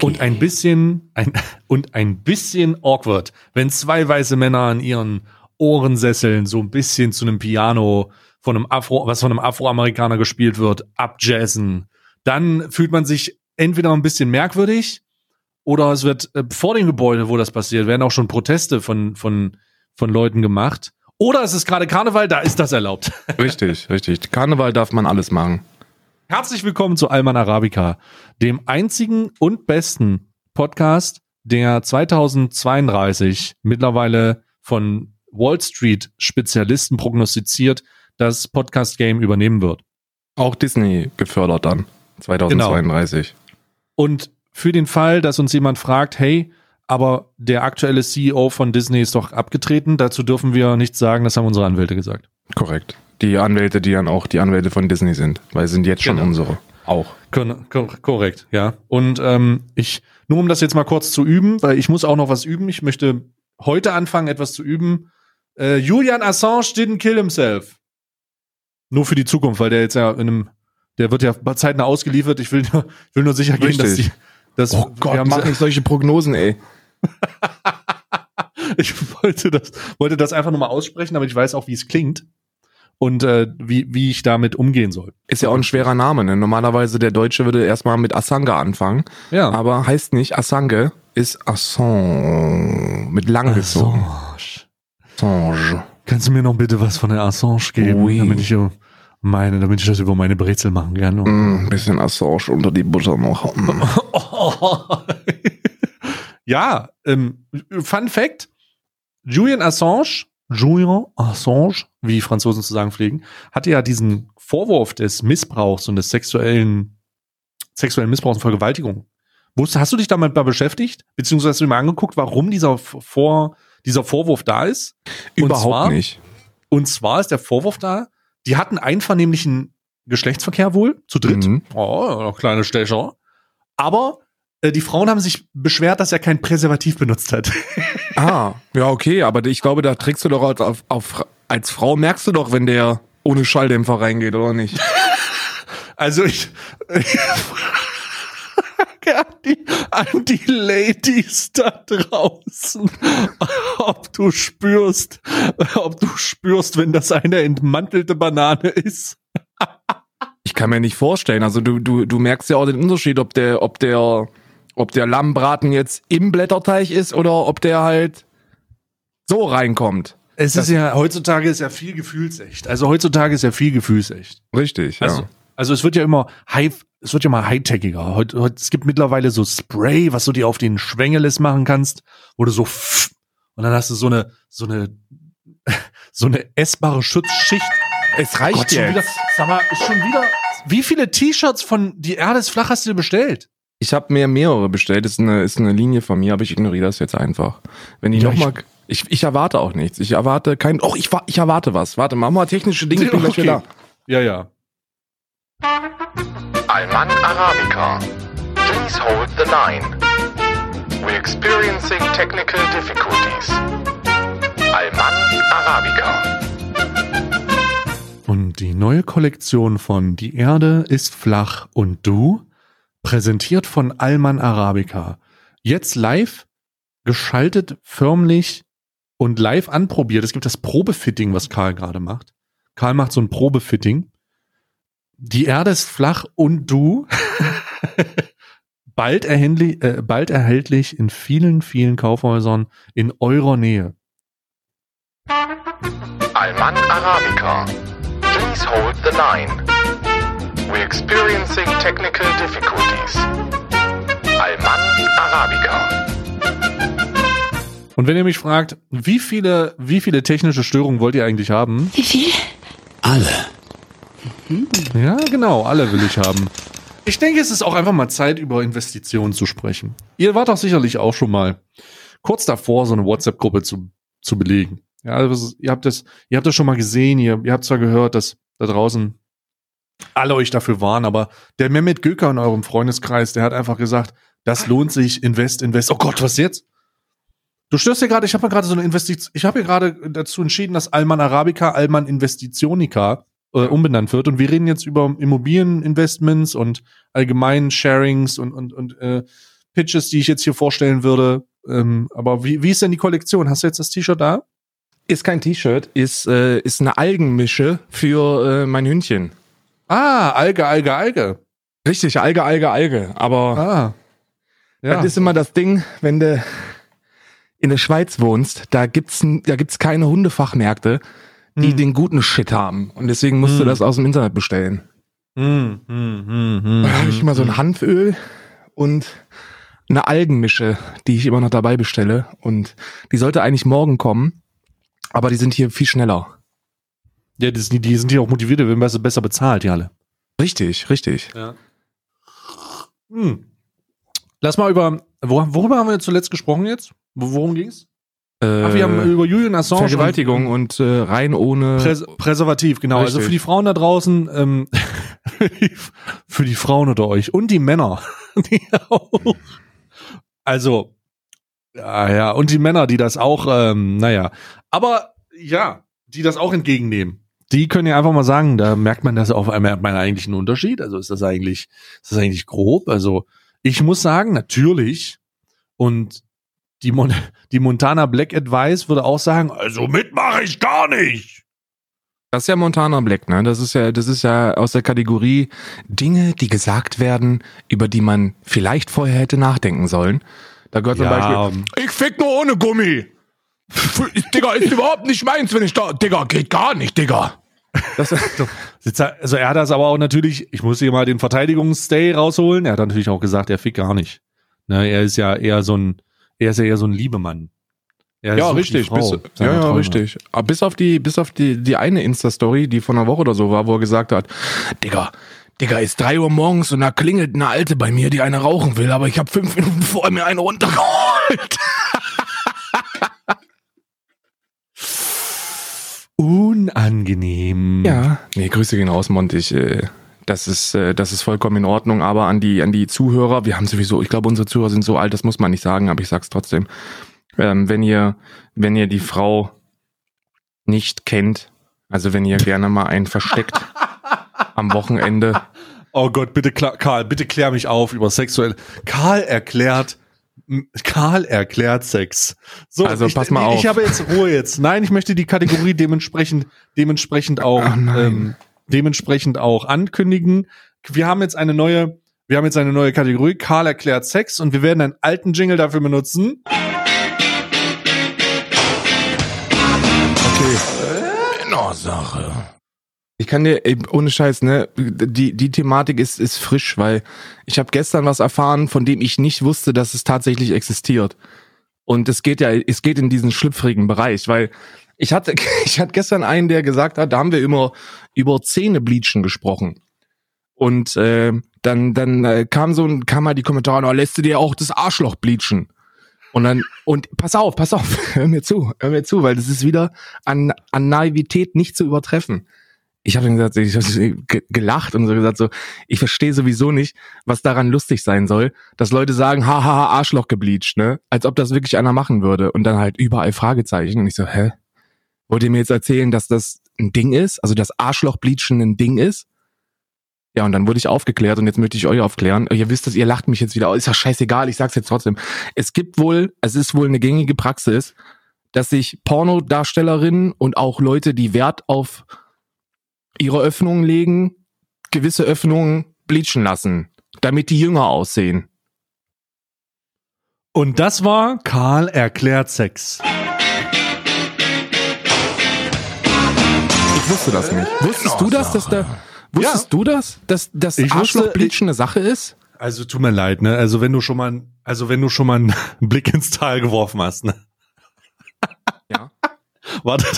Funky. Und ein bisschen, ein, und ein bisschen awkward, wenn zwei weiße Männer an ihren Ohrensesseln so ein bisschen zu einem Piano von einem Afro, was von einem Afroamerikaner gespielt wird, abjazzen. Dann fühlt man sich entweder ein bisschen merkwürdig oder es wird äh, vor dem Gebäude, wo das passiert, werden auch schon Proteste von, von, von Leuten gemacht. Oder es ist gerade Karneval, da ist das erlaubt. Richtig, richtig. Karneval darf man alles machen. Herzlich willkommen zu Alman Arabica, dem einzigen und besten Podcast, der 2032 mittlerweile von Wall Street Spezialisten prognostiziert, das Podcast Game übernehmen wird. Auch Disney gefördert dann 2032. Genau. Und für den Fall, dass uns jemand fragt, hey, aber der aktuelle CEO von Disney ist doch abgetreten, dazu dürfen wir nichts sagen, das haben unsere Anwälte gesagt. Korrekt. Die Anwälte, die dann auch die Anwälte von Disney sind, weil sie sind jetzt schon genau. unsere. Auch. korrekt, ja. Und ähm, ich, nur um das jetzt mal kurz zu üben, weil ich muss auch noch was üben. Ich möchte heute anfangen, etwas zu üben. Äh, Julian Assange didn't kill himself. Nur für die Zukunft, weil der jetzt ja in einem, der wird ja zeitnah ausgeliefert. Ich will nur, ich will nur sicher gehen, dass die, dass oh Gott, mach nicht solche Prognosen, ey. ich wollte das, wollte das einfach nur mal aussprechen, aber ich weiß auch, wie es klingt und äh, wie, wie ich damit umgehen soll. Ist ja auch ein schwerer Name. Ne? Normalerweise der Deutsche würde erstmal mit Assange anfangen. Ja. Aber heißt nicht Assange, ist Assange mit lang gezogen. Assange. Kannst du mir noch bitte was von der Assange geben, oui. damit ich meine, damit ich das über meine Brezel machen kann? Mm, ein bisschen Assange unter die Butter noch. ja, ähm, Fun Fact: Julian Assange Julian Assange, wie die Franzosen zu sagen pflegen, hatte ja diesen Vorwurf des Missbrauchs und des sexuellen, sexuellen Missbrauchs und Vergewaltigung. Hast du dich damit mal beschäftigt? Beziehungsweise hast du dir mal angeguckt, warum dieser, Vor, dieser Vorwurf da ist? Überhaupt zwar, nicht. Und zwar ist der Vorwurf da, die hatten einvernehmlichen Geschlechtsverkehr wohl, zu dritt. Mhm. Oh, kleine Stecher. Aber die Frauen haben sich beschwert, dass er kein Präservativ benutzt hat. ah, ja, okay, aber ich glaube, da trägst du doch auf, auf, als Frau merkst du doch, wenn der ohne Schalldämpfer reingeht, oder nicht? also ich. an die, an die Ladies da draußen, ob du spürst, ob du spürst, wenn das eine entmantelte Banane ist. ich kann mir nicht vorstellen. Also du, du, du merkst ja auch den Unterschied, ob der, ob der ob der Lammbraten jetzt im Blätterteig ist oder ob der halt so reinkommt. Es ist ja, heutzutage ist ja viel gefühlsecht. Also heutzutage ist ja viel gefühlsecht. Richtig, also, ja. Also es wird ja immer high, es wird ja mal high-techiger. Heute, heute, es gibt mittlerweile so Spray, was du dir auf den Schwängeles machen kannst, wo du so und dann hast du so eine, so eine, so eine essbare Schutzschicht. Es reicht Gott, jetzt. Wieder, sag mal, ist schon wieder, wie viele T-Shirts von Die Erde ist flach hast du dir bestellt? Ich habe mir mehrere bestellt. Das ist eine, ist eine Linie von mir, aber ich ignoriere das jetzt einfach. Wenn die ja, nochmal. Ich, ich erwarte auch nichts. Ich erwarte kein. Oh, ich, ich erwarte was. Warte, mach mal technische Dinge. Ich bin okay. gleich Ja, ja. Alman Arabica. Please hold the line. We're experiencing technical difficulties. Alman Arabica. Und die neue Kollektion von Die Erde ist flach und du Präsentiert von Alman Arabica. Jetzt live geschaltet, förmlich und live anprobiert. Es gibt das Probefitting, was Karl gerade macht. Karl macht so ein Probefitting. Die Erde ist flach und du. bald, erhältlich, äh, bald erhältlich in vielen, vielen Kaufhäusern in eurer Nähe. Alman Arabica. Please hold the line. We're experiencing technical difficulties. Alman Arabica. Und wenn ihr mich fragt, wie viele, wie viele technische Störungen wollt ihr eigentlich haben? Wie viel? Alle. Ja, genau, alle will ich haben. Ich denke, es ist auch einfach mal Zeit, über Investitionen zu sprechen. Ihr wart doch sicherlich auch schon mal kurz davor, so eine WhatsApp-Gruppe zu, zu belegen. Ja, also ihr habt das, ihr habt das schon mal gesehen, ihr, ihr habt zwar gehört, dass da draußen alle euch dafür waren, aber der Mehmet Göker in eurem Freundeskreis, der hat einfach gesagt, das lohnt sich, invest, invest. Oh Gott, was jetzt? Du störst ja gerade, ich habe ja gerade so eine Investition, ich habe ja gerade dazu entschieden, dass Alman Arabica Alman Investitionika äh, umbenannt wird und wir reden jetzt über Immobilieninvestments und allgemeinen Sharings und und und äh, Pitches, die ich jetzt hier vorstellen würde. Ähm, aber wie, wie ist denn die Kollektion? Hast du jetzt das T-Shirt da? Ist kein T-Shirt, ist, äh, ist eine Algenmische für äh, mein Hündchen. Ah, Alge, Alge, Alge. Richtig, Alge, Alge, Alge. Aber Ah. das ist immer das Ding, wenn du in der Schweiz wohnst, da gibt's, da gibt's keine Hundefachmärkte, die Hm. den guten Shit haben. Und deswegen musst du Hm. das aus dem Internet bestellen. Hm, hm, hm, hm, Da habe ich immer so hm. ein Hanföl und eine Algenmische, die ich immer noch dabei bestelle. Und die sollte eigentlich morgen kommen, aber die sind hier viel schneller. Ja, die, sind- die sind ja auch motiviert, die werden besser, besser bezahlt, die alle. Richtig, richtig. Ja. Hm. Lass mal über, wo, worüber haben wir zuletzt gesprochen jetzt? Wo- Worum ging's? Ach, wir haben über Julian Assange Äh, Vergewaltigung und, äh, rein ohne. und Präs Präservativ, genau. Also Richtig. für die Frauen da draußen, ähm, für die Frauen unter euch und die Männer, die auch. Also, ja, ja, und die Männer, die das auch, ähm, naja, aber ja, die das auch entgegennehmen. Die können ja einfach mal sagen, da merkt man das auf einmal, merkt man eigentlich einen Unterschied. Also ist das eigentlich, ist das eigentlich grob? Also ich muss sagen, natürlich. Und die, Mon die Montana Black Advice würde auch sagen, also mitmache ich gar nicht. Das ist ja Montana Black, ne? Das ist ja, das ist ja aus der Kategorie Dinge, die gesagt werden, über die man vielleicht vorher hätte nachdenken sollen. Da gehört zum Ja. Beispiel, ich fick nur ohne Gummi. Digga, ist überhaupt nicht meins, wenn ich da, Digga, geht gar nicht, Digga. Das, Also er hat das aber auch natürlich, ich muss hier mal den Verteidigungsstay rausholen. Er hat natürlich auch gesagt, er fickt gar nicht. Ne, er ist ja eher so ein, er ist ja eher so ein Liebemann. Er ja, richtig. Frau Bis, ja, ja, Träume. richtig. Aber bis auf die, bis auf die, die eine Insta-Story, die von einer Woche oder so war, wo er gesagt hat, Digga, Digga, ist drei Uhr morgens und da klingelt eine Alte bei mir, die eine rauchen will, aber ich habe fünf Minuten vor mir eine runtergeholt. Unangenehm. Ja. Nee, Grüße gehen raus, Monty. Ich, äh, das ist, äh, das ist vollkommen in Ordnung, aber an die, an die Zuhörer, wir haben sowieso, ich glaube, unsere Zuhörer sind so alt, das muss man nicht sagen, aber ich sag's trotzdem. Ähm, wenn ihr, wenn ihr die Frau nicht kennt, also wenn ihr gerne mal einen versteckt am Wochenende, Oh Gott, bitte Karl, bitte klär mich auf über sexuell. Karl erklärt, Karl erklärt Sex. So, Also, ich, pass mal nee, auf. Ich habe jetzt Ruhe jetzt. Nein, ich möchte die Kategorie dementsprechend, dementsprechend auch, nein. ähm, dementsprechend auch ankündigen. Wir haben jetzt eine neue, wir haben jetzt eine neue Kategorie. Karl erklärt Sex und wir werden einen alten Jingle dafür benutzen. Männersache. Ich kann dir, ey, ohne Scheiß, ne, die, die Thematik ist, ist frisch, weil ich habe gestern was erfahren, von dem ich nicht wusste, dass es tatsächlich existiert. Und es geht ja, es geht in diesen schlüpfrigen Bereich, weil ich hatte, ich hatte gestern einen, der gesagt hat, da haben wir immer über Zähnebleachen gesprochen. Und äh, dann, dann äh, kam so ein, kam mal die Kommentare, oh, lässt du dir auch das Arschloch bleachen? Und dann, und pass auf, pass auf, hör mir zu, hör mir zu, weil das ist wieder an, an Naivität nicht zu übertreffen. Ich habe gesagt, ich habe ge- gelacht und so gesagt, so, ich verstehe sowieso nicht, was daran lustig sein soll, dass Leute sagen, haha, Arschloch gebleached, ne? Als ob das wirklich einer machen würde. Und dann halt überall Fragezeichen. Und ich so, hä? Wollt ihr mir jetzt erzählen, dass das ein Ding ist? Also, dass Arschlochbleachen ein Ding ist? Ja, und dann wurde ich aufgeklärt und jetzt möchte ich euch aufklären. Ihr wisst es, ihr lacht mich jetzt wieder aus. Ist ja scheißegal, ich sag's jetzt trotzdem. Es gibt wohl, es ist wohl eine gängige Praxis, dass sich Pornodarstellerinnen und auch Leute, die Wert auf ihre Öffnungen legen, gewisse Öffnungen bleachen lassen, damit die jünger aussehen. Und das war Karl erklärt Sex. Ich wusste das nicht. Wusstest du das, dass da, wusstest Ja. du das, dass das Arschlochbleachen eine Sache ist? Also tut mir leid, ne? Also wenn du schon mal, also wenn du schon mal einen Blick ins Tal geworfen hast, ne? Ja. Warte.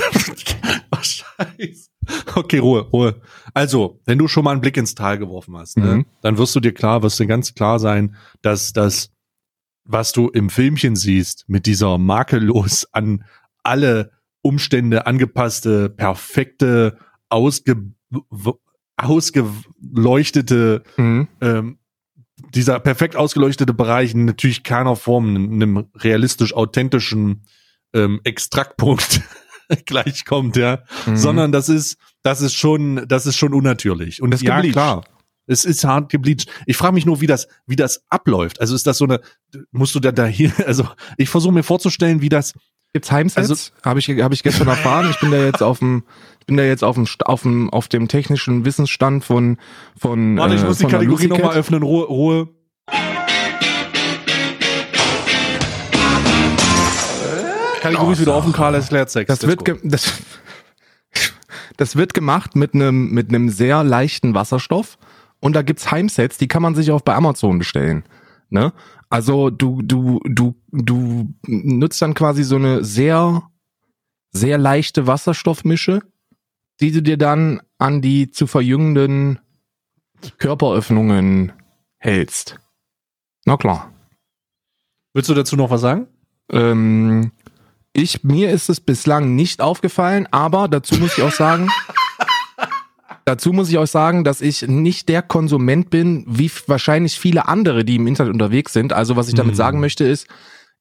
Oh, Scheiße. Okay, Ruhe, Ruhe. Also, wenn du schon mal einen Blick ins Tal geworfen hast, ne, Mhm. dann wirst du dir klar, wirst dir ganz klar sein, dass das, was du im Filmchen siehst, mit dieser makellos an alle Umstände angepasste, perfekte, ausge, ausgeleuchtete Mhm. ähm, dieser perfekt ausgeleuchtete Bereich in natürlich keiner Form einem realistisch authentischen ähm, Extraktpunkt gleichkommt, ja, Mhm. sondern das ist das ist schon das ist schon unnatürlich und Das ja gebleached. klar Es ist hart gebleached. Ich frage mich nur, wie das, wie das abläuft. Also ist das so eine, musst du da, da hier, also ich versuche mir vorzustellen, wie das. Gibt's Heimsets? Also- habe ich, hab ich gestern erfahren. Ich bin da jetzt auf dem, ich bin da jetzt auf dem, auf dem, auf dem technischen Wissensstand von, von, Warte, ich äh, muss die Kategorie nochmal öffnen. Ruhe, Ruhe. Kategorie ist wieder offen, Karl erklärt Sex. Das wird, das, das wird gemacht mit einem, mit einem sehr leichten Wasserstoff. Und da gibt's Heimsets, die kann man sich auch bei Amazon bestellen. Ne? Also du, du, du, du nutzt dann quasi so eine sehr, sehr leichte Wasserstoffmische, die du dir dann an die zu verjüngenden Körperöffnungen hältst. Na klar. Willst du dazu noch was sagen? Ähm, ich, mir ist es bislang nicht aufgefallen, aber dazu muss ich auch sagen, dazu muss ich auch sagen, dass ich nicht der Konsument bin, wie wahrscheinlich viele andere, die im Internet unterwegs sind. Also was ich damit Hm. sagen möchte ist,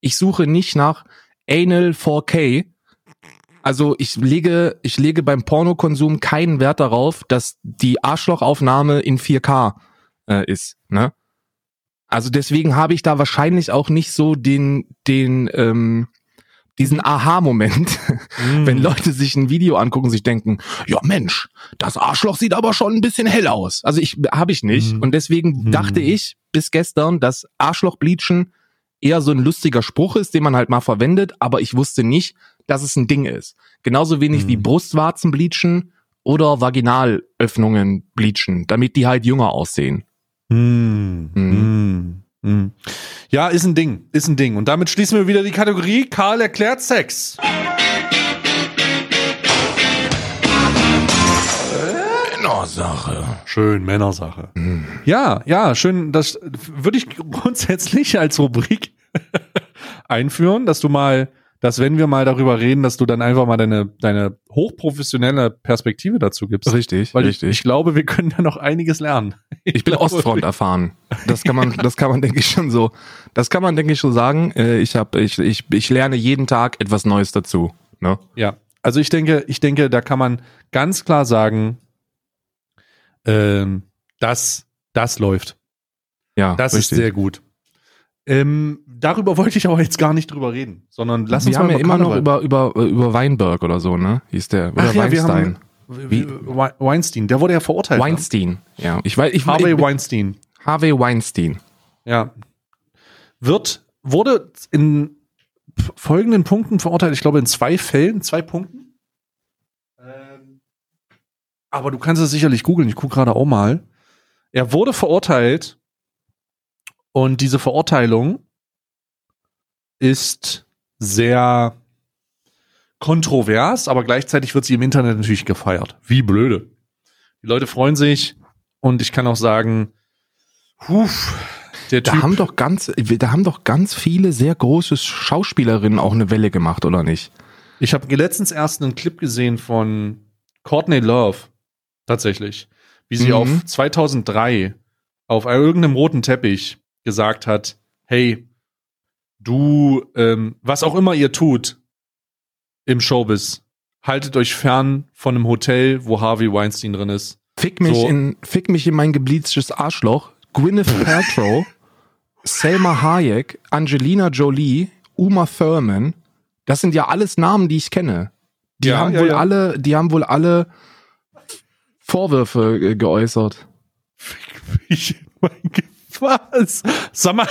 ich suche nicht nach Anal 4K. Also ich lege, ich lege beim Pornokonsum keinen Wert darauf, dass die Arschlochaufnahme in 4K äh, ist. Ne? Also deswegen habe ich da wahrscheinlich auch nicht so den, den, ähm, diesen Aha-Moment, wenn Leute sich ein Video angucken, sich denken, ja Mensch, das Arschloch sieht aber schon ein bisschen hell aus. Also ich habe ich nicht Mhm. und deswegen Mhm. dachte ich bis gestern, dass Arschlochbleachen eher so ein lustiger Spruch ist, den man halt mal verwendet, aber ich wusste nicht, dass es ein Ding ist. Genauso wenig wie Brustwarzen bleachen oder Vaginalöffnungen bleachen, damit die halt jünger aussehen. Hm, Mhm. hm, hm. Ja, ist ein Ding, ist ein Ding. Und damit schließen wir wieder die Kategorie Karl erklärt Sex. Männersache. Schön, Männersache. Mhm. Ja, ja, schön. Das würde ich grundsätzlich als Rubrik einführen, dass du mal, dass wenn wir mal darüber reden, dass du dann einfach mal deine, deine hochprofessionelle Perspektive dazu gibst. Richtig, Weil ich, richtig. ich glaube, wir können da noch einiges lernen. Ich bin glaube, Ostfront erfahren. Das kann man, das kann man denke ich schon so. Das kann man denke ich schon sagen. Äh, Ich habe, ich, ich, ich lerne jeden Tag etwas Neues dazu. Ne? Ja, also ich denke, ich denke, da kann man ganz klar sagen, ähm, dass das läuft. Ja, Das richtig. ist sehr gut. Ähm, darüber wollte ich aber jetzt gar nicht drüber reden, sondern lass uns Wir haben mal ja immer noch über, über, über Weinberg oder so, ne? Hieß der. Oder Ach ja, wir Weinstein. haben wie, We- Weinstein, der wurde ja verurteilt. Weinstein. Ja, ich weiß, ich Harvey ich, Weinstein. Harvey Weinstein. Ja. Wird, wurde in folgenden Punkten verurteilt. Ich glaube, in zwei Fällen, zwei Punkten. Ähm, aber du kannst es sicherlich googeln. Ich gucke gerade auch mal. Er wurde verurteilt und diese Verurteilung ist sehr kontrovers, aber gleichzeitig wird sie im Internet natürlich gefeiert. Wie blöde. Die Leute freuen sich und ich kann auch sagen, huf, der Da Typ, haben doch ganz, da haben doch ganz viele sehr große Schauspielerinnen auch eine Welle gemacht, oder nicht? Ich habe letztens erst einen Clip gesehen von Courtney Love, tatsächlich, wie sie Mhm. auf 2003 auf irgendeinem roten Teppich gesagt hat, hey, du, ähm, was auch immer ihr tut im Showbiz, haltet euch fern von einem Hotel, wo Harvey Weinstein drin ist. Fick mich So. in, fick mich in mein gebleachtes Arschloch. Gwyneth Paltrow, Selma Hayek, Angelina Jolie, Uma Thurman. Das sind ja alles Namen, die ich kenne. Die Ja, haben ja, wohl ja. alle, die haben wohl alle Vorwürfe geäußert. Ich mein was? Sag mal,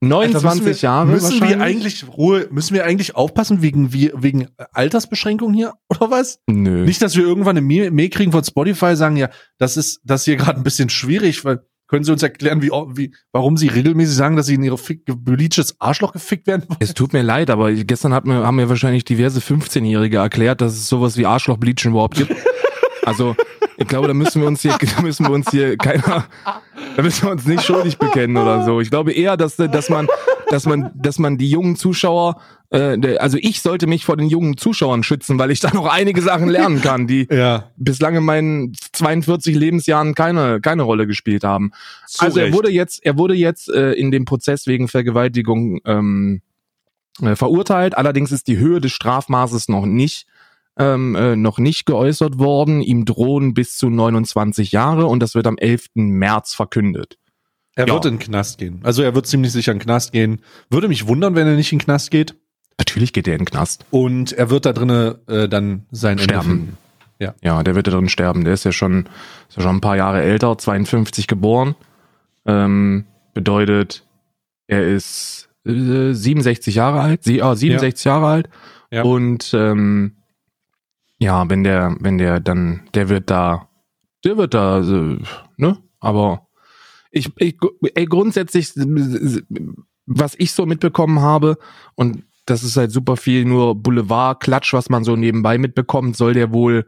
29 Alter, müssen wir, Jahre Müssen wir eigentlich Ruhe, müssen wir eigentlich aufpassen wegen, wegen Altersbeschränkung hier oder was? Nö. Nicht, dass wir irgendwann eine Mail kriegen von Spotify, sagen ja, das ist das hier gerade ein bisschen schwierig, weil können Sie uns erklären, wie, wie warum Sie regelmäßig sagen, dass Sie in Ihre fick- gebleachtes Arschloch gefickt werden wollen? Es tut mir leid, aber gestern hat mir, haben mir wahrscheinlich diverse 15-Jährige erklärt, dass es sowas wie Arschlochbleachen überhaupt gibt. Also, ich glaube, da müssen wir uns hier, da müssen wir uns hier keiner, da müssen wir uns nicht schuldig bekennen oder so. Ich glaube eher, dass, dass man, dass man, dass man die jungen Zuschauer, äh, also ich sollte mich vor den jungen Zuschauern schützen, weil ich da noch einige Sachen lernen kann, die Ja. bislang in meinen 42 Lebensjahren keine, keine Rolle gespielt haben. Zu also er Recht. wurde jetzt, er wurde jetzt äh, in dem Prozess wegen Vergewaltigung ähm, äh, verurteilt. Allerdings ist die Höhe des Strafmaßes noch nicht ähm, äh, noch nicht geäußert worden. Ihm drohen bis zu 29 Jahre und das wird am 11. März verkündet. Er Ja. wird in den Knast gehen. Also er wird ziemlich sicher in den Knast gehen. Würde mich wundern, wenn er nicht in den Knast geht. Natürlich geht er in den Knast. Und er wird da drinnen äh, dann sein Ende Sterben. finden. Ja, der wird da drin sterben. Der ist ja schon, ist ja schon ein paar Jahre älter, 52 geboren. Ähm, bedeutet, er ist äh, 67 Jahre alt. Sie, ah, 67 Jahre alt. Ja. Und ähm, ja, wenn der, wenn der dann, der wird da, der wird da, äh, ne? Aber ich, ich ey, grundsätzlich, was ich so mitbekommen habe, und das ist halt super viel nur Boulevard-Klatsch, was man so nebenbei mitbekommt, soll der wohl,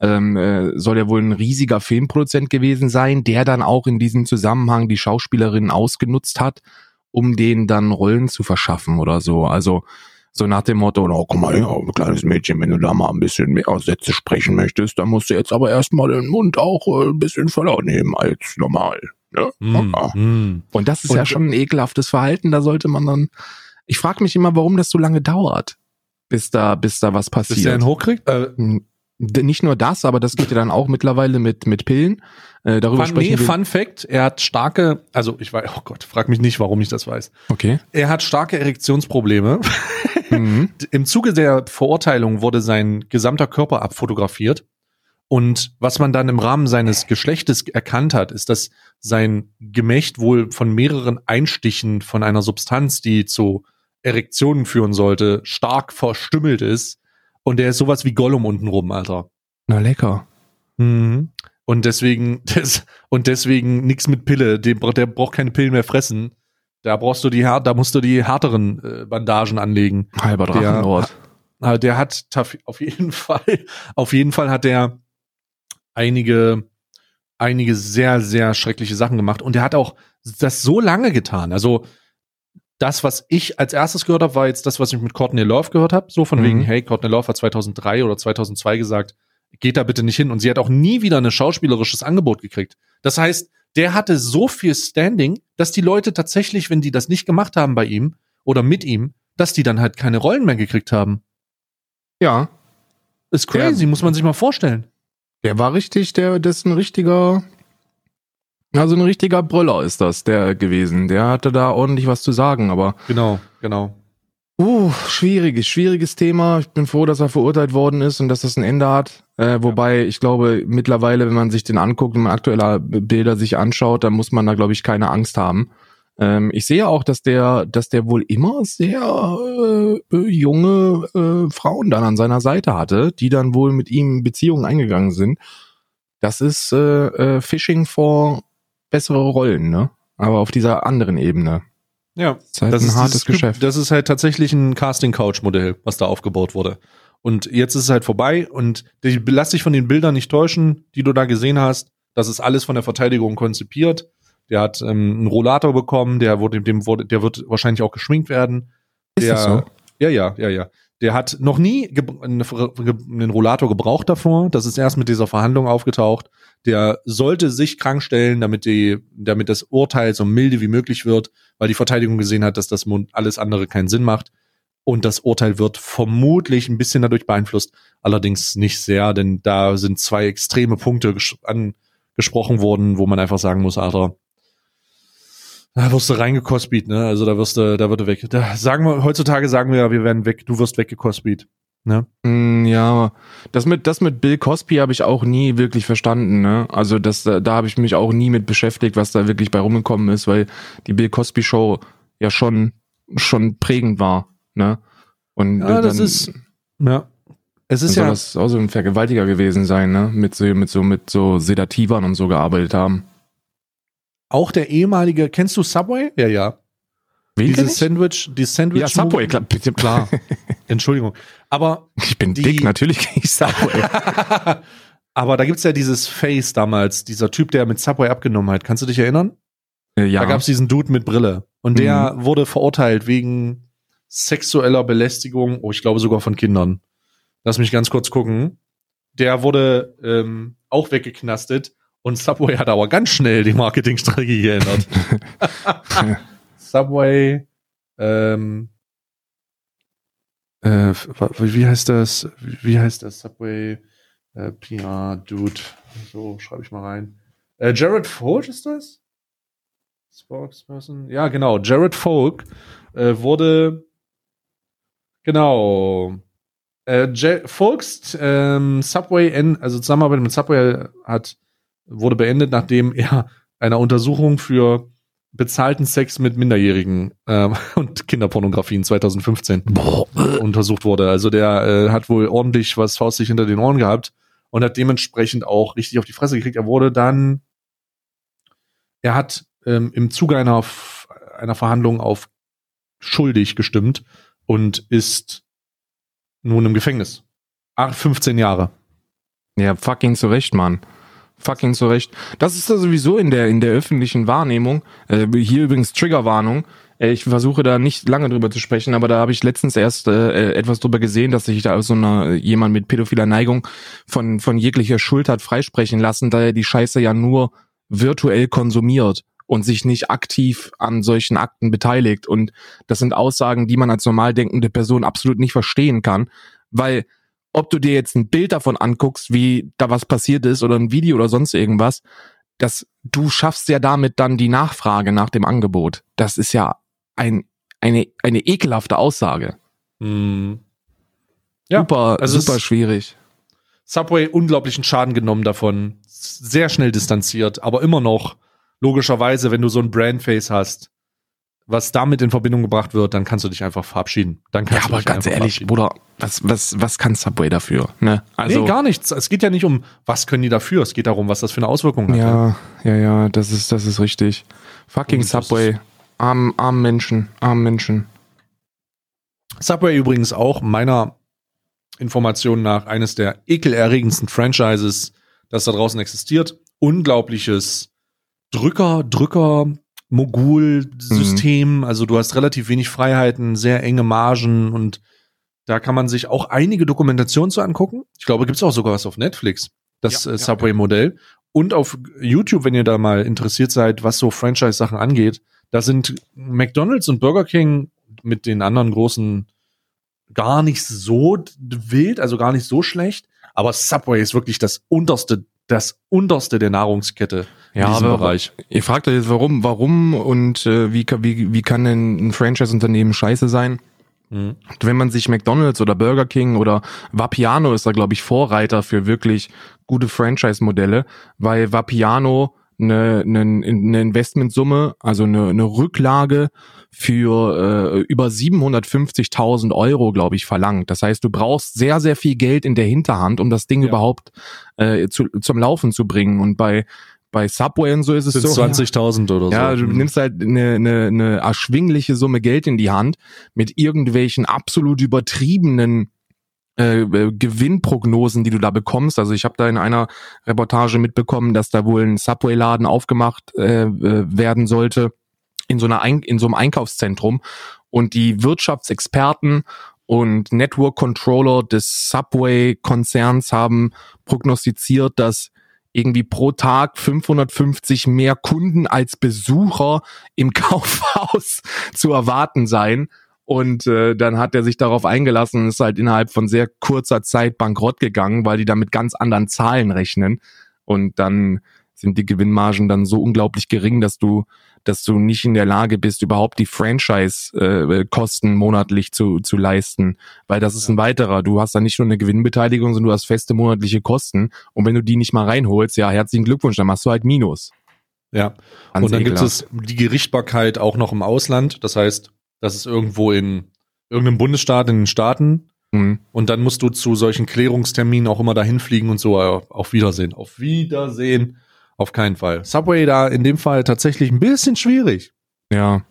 ähm, äh, soll der wohl ein riesiger Filmproduzent gewesen sein, der dann auch in diesem Zusammenhang die Schauspielerin ausgenutzt hat, um denen dann Rollen zu verschaffen oder so. Also so nach dem Motto, oh, guck mal her, kleines Mädchen, wenn du da mal ein bisschen mehr Sätze sprechen möchtest, dann musst du jetzt aber erstmal den Mund auch äh, ein bisschen voller nehmen als normal. Ne? Mm, Ja. mm. Und das ist Und- ja schon ein ekelhaftes Verhalten, da sollte man dann. Ich frage mich immer, warum das so lange dauert, bis da, bis da was Bis der passiert. ihn hochkriegt? Äh, Hm, Nicht nur das, aber das geht ja dann auch mittlerweile mit, mit Pillen. Äh, darüber Fun, nee, sprechen wir. Fun Fact, er hat starke, also ich weiß, oh Gott, frag mich nicht, warum ich das weiß. Okay. Er hat starke Erektionsprobleme. Mhm. Im Zuge der Verurteilung wurde sein gesamter Körper abfotografiert. Und was man dann im Rahmen seines Geschlechtes erkannt hat, ist, dass sein Gemächt wohl von mehreren Einstichen von einer Substanz, die zu Erektionen führen sollte, stark verstümmelt ist. Und der ist sowas wie Gollum untenrum, Alter. Na lecker. Mhm. Und deswegen, des, und deswegen nix mit Pille. Der, der braucht keine Pillen mehr fressen. Da brauchst du die, da musst du die härteren äh, Bandagen anlegen. Halber Der- Drachenlord. Aber der hat auf jeden Fall, auf jeden Fall hat der einige, einige sehr, sehr schreckliche Sachen gemacht. Und der hat auch das so lange getan. Also, das, was ich als erstes gehört habe, war jetzt das, was ich mit Courtney Love gehört habe. So von Mhm. wegen, hey, Courtney Love hat 2003 oder 2002 gesagt, geht da bitte nicht hin. Und sie hat auch nie wieder ein schauspielerisches Angebot gekriegt. Das heißt, der hatte so viel Standing, dass die Leute tatsächlich, wenn die das nicht gemacht haben bei ihm oder mit ihm, dass die dann halt keine Rollen mehr gekriegt haben. Ja. Ist crazy, muss man sich mal vorstellen. Der war richtig, der, das ist ein richtiger, also ein richtiger Brüller ist das, der gewesen. Der hatte da ordentlich was zu sagen, aber Genau, genau. Uh, schwieriges, schwieriges Thema. Ich bin froh, dass er verurteilt worden ist und dass das ein Ende hat. Äh, wobei ich glaube, mittlerweile, wenn man sich den anguckt, wenn man aktuelle Bilder sich anschaut, dann muss man da, glaube ich, keine Angst haben. Ähm, ich sehe auch, dass der, dass der wohl immer sehr äh, äh, junge äh, Frauen dann an seiner Seite hatte, die dann wohl mit ihm in Beziehungen eingegangen sind. Das ist äh, äh, Fishing for bessere Rollen, ne? Aber auf dieser anderen Ebene. Ja, Das ist halt ein hartes dieses- Geschäft. Das ist halt tatsächlich ein Casting-Couch-Modell, was da aufgebaut wurde. Und jetzt ist es halt vorbei und die- lass dich von den Bildern nicht täuschen, die du da gesehen hast. Das ist alles von der Verteidigung konzipiert. Der hat ähm, einen Rollator bekommen, der wurde, dem wurde, der wird wahrscheinlich auch geschminkt werden. Ist der, das so? Ja, ja, ja, ja. Der hat noch nie einen Rollator gebraucht davor. Das ist erst mit dieser Verhandlung aufgetaucht. Der sollte sich krank stellen, damit die, damit das Urteil so milde wie möglich wird, weil die Verteidigung gesehen hat, dass das alles andere keinen Sinn macht. Und das Urteil wird vermutlich ein bisschen dadurch beeinflusst, allerdings nicht sehr, denn da sind zwei extreme Punkte ges angesprochen worden, wo man einfach sagen muss, Alter, da wirst du reingekostet, ne? Also da wirst du, da wird du weg. Da sagen wir, heutzutage sagen wir ja, wir werden weg, du wirst weggekostet. Ne? Mm, Ja, das mit das mit Bill Cosby habe ich auch nie wirklich verstanden. Ne? Also das, äh, da habe ich mich auch nie mit beschäftigt, was da wirklich bei rumgekommen ist, weil die Bill Cosby Show ja schon schon prägend war. Ne? Und Ja, äh, das dann- ist, ja. Es dann ist soll ja, das auch so ein Vergewaltiger gewesen sein, ne? Mit so mit so mit so Sedativern und so gearbeitet haben. Auch der ehemalige, kennst du Subway? Ja, ja. Wen Dieses ich? Sandwich, dieses Sandwich. Ja, Subway, klar, klar. Entschuldigung. Aber, Ich bin Die- dick, natürlich kenn ich Subway. aber da gibt's ja dieses Face damals, dieser Typ, der mit Subway abgenommen hat. Kannst du dich erinnern? Äh, ja. Da gab's diesen Dude mit Brille. Und der wurde verurteilt wegen sexueller Belästigung, oh, ich glaube sogar von Kindern. Lass mich ganz kurz gucken. Der wurde ähm, auch weggeknastet und Subway hat aber ganz schnell die Marketingstrategie geändert. Subway, ähm, äh, wie heißt das? Wie heißt das? Subway äh, PR Dude. So schreibe ich mal rein. Äh, Jared Folk ist das? Spokesperson? Ja, genau. Jared Folk äh, wurde genau äh, Folks ähm, Subway, N, also Zusammenarbeit mit Subway hat wurde beendet, nachdem er einer Untersuchung für bezahlten Sex mit Minderjährigen äh, und Kinderpornografien 2015 Boah. untersucht wurde. Also der äh, hat wohl ordentlich was faustig hinter den Ohren gehabt und hat dementsprechend auch richtig auf die Fresse gekriegt. Er wurde dann, er hat ähm, im Zuge einer, einer Verhandlung auf schuldig gestimmt und ist nun im Gefängnis. Acht, 15 Jahre. Ja, fucking zurecht, Mann fucking zurecht. Das ist da sowieso in der, in der öffentlichen Wahrnehmung. Äh, hier übrigens Triggerwarnung. Äh, ich versuche da nicht lange drüber zu sprechen, aber da habe ich letztens erst äh, etwas drüber gesehen, dass sich da so eine, jemand mit pädophiler Neigung von, von jeglicher Schuld hat freisprechen lassen, da er die Scheiße ja nur virtuell konsumiert und sich nicht aktiv an solchen Akten beteiligt. Und das sind Aussagen, die man als normal denkende Person absolut nicht verstehen kann, weil ob du dir jetzt ein Bild davon anguckst, wie da was passiert ist oder ein Video oder sonst irgendwas, dass du schaffst ja damit dann die Nachfrage nach dem Angebot. Das ist ja ein, eine, eine ekelhafte Aussage. Hm. Ja, super, also super schwierig. Subway unglaublichen Schaden genommen davon, sehr schnell distanziert, aber immer noch logischerweise, wenn du so ein Brandface hast, was damit in Verbindung gebracht wird, dann kannst du dich einfach verabschieden. Dann kannst ja, aber ganz ehrlich, Bruder, was, was, was kann Subway dafür? Ne? Also, nee, gar nichts. Es geht ja nicht um, was können die dafür. Es geht darum, was das für eine Auswirkung hat. Ja, ja, ja, das ist, das ist richtig. Fucking Subway. Arm, arm Menschen, arm Menschen. Subway übrigens auch meiner Information nach eines der ekelerregendsten Franchises, das da draußen existiert. Unglaubliches Drücker, Drücker, Mogul-System. Mhm. Also du hast relativ wenig Freiheiten, sehr enge Margen und da kann man sich auch einige Dokumentationen zu angucken. Ich glaube, gibt es auch sogar was auf Netflix, das ja, äh, Subway-Modell. Und auf YouTube, wenn ihr da mal interessiert seid, was so Franchise-Sachen angeht, da sind McDonald's und Burger King mit den anderen großen gar nicht so wild, also gar nicht so schlecht. Aber Subway ist wirklich das unterste, das unterste der Nahrungskette ja, in diesem aber Bereich. Ihr fragt euch jetzt, warum, warum und äh, wie, wie, wie kann denn ein Franchise-Unternehmen scheiße sein? Mhm. Wenn man sich McDonald's oder Burger King oder Vapiano ist da, glaube ich, Vorreiter für wirklich gute Franchise-Modelle, weil Vapiano eine, eine, eine Investmentsumme, also eine, eine Rücklage für äh, über 750.000 Euro, glaube ich, verlangt. Das heißt, du brauchst sehr, sehr viel Geld in der Hinterhand, um das Ding ja. überhaupt äh, zu, zum Laufen zu bringen. Und bei bei Subway und so ist es so. 20.000 oder so. Ja, du nimmst halt eine, eine, eine erschwingliche Summe Geld in die Hand mit irgendwelchen absolut übertriebenen äh, äh, Gewinnprognosen, die du da bekommst. Also ich habe da in einer Reportage mitbekommen, dass da wohl ein Subway-Laden aufgemacht äh, äh werden sollte in so einer Ein in so einem Einkaufszentrum und die Wirtschaftsexperten und Network Controller des Subway-Konzerns haben prognostiziert, dass irgendwie pro Tag 550 mehr Kunden als Besucher im Kaufhaus zu erwarten sein. Und äh, dann hat er sich darauf eingelassen und ist halt innerhalb von sehr kurzer Zeit bankrott gegangen, weil die da mit ganz anderen Zahlen rechnen. Und dann sind die Gewinnmargen dann so unglaublich gering, dass du dass du nicht in der Lage bist, überhaupt die Franchise-Kosten äh, monatlich zu, zu leisten. Weil das ist ein weiterer. Du hast da nicht nur eine Gewinnbeteiligung, sondern du hast feste monatliche Kosten. Und wenn du die nicht mal reinholst, ja, herzlichen Glückwunsch, dann machst du halt Minus. Ja. Ganz und dann gibt es die Gerichtbarkeit auch noch im Ausland. Das heißt, das ist irgendwo in irgendeinem Bundesstaat in den Staaten. Mhm. Und dann musst du zu solchen Klärungsterminen auch immer dahin fliegen und so. Auf Wiedersehen. Auf Wiedersehen. Auf keinen Fall. Subway da in dem Fall tatsächlich ein bisschen schwierig. Ja.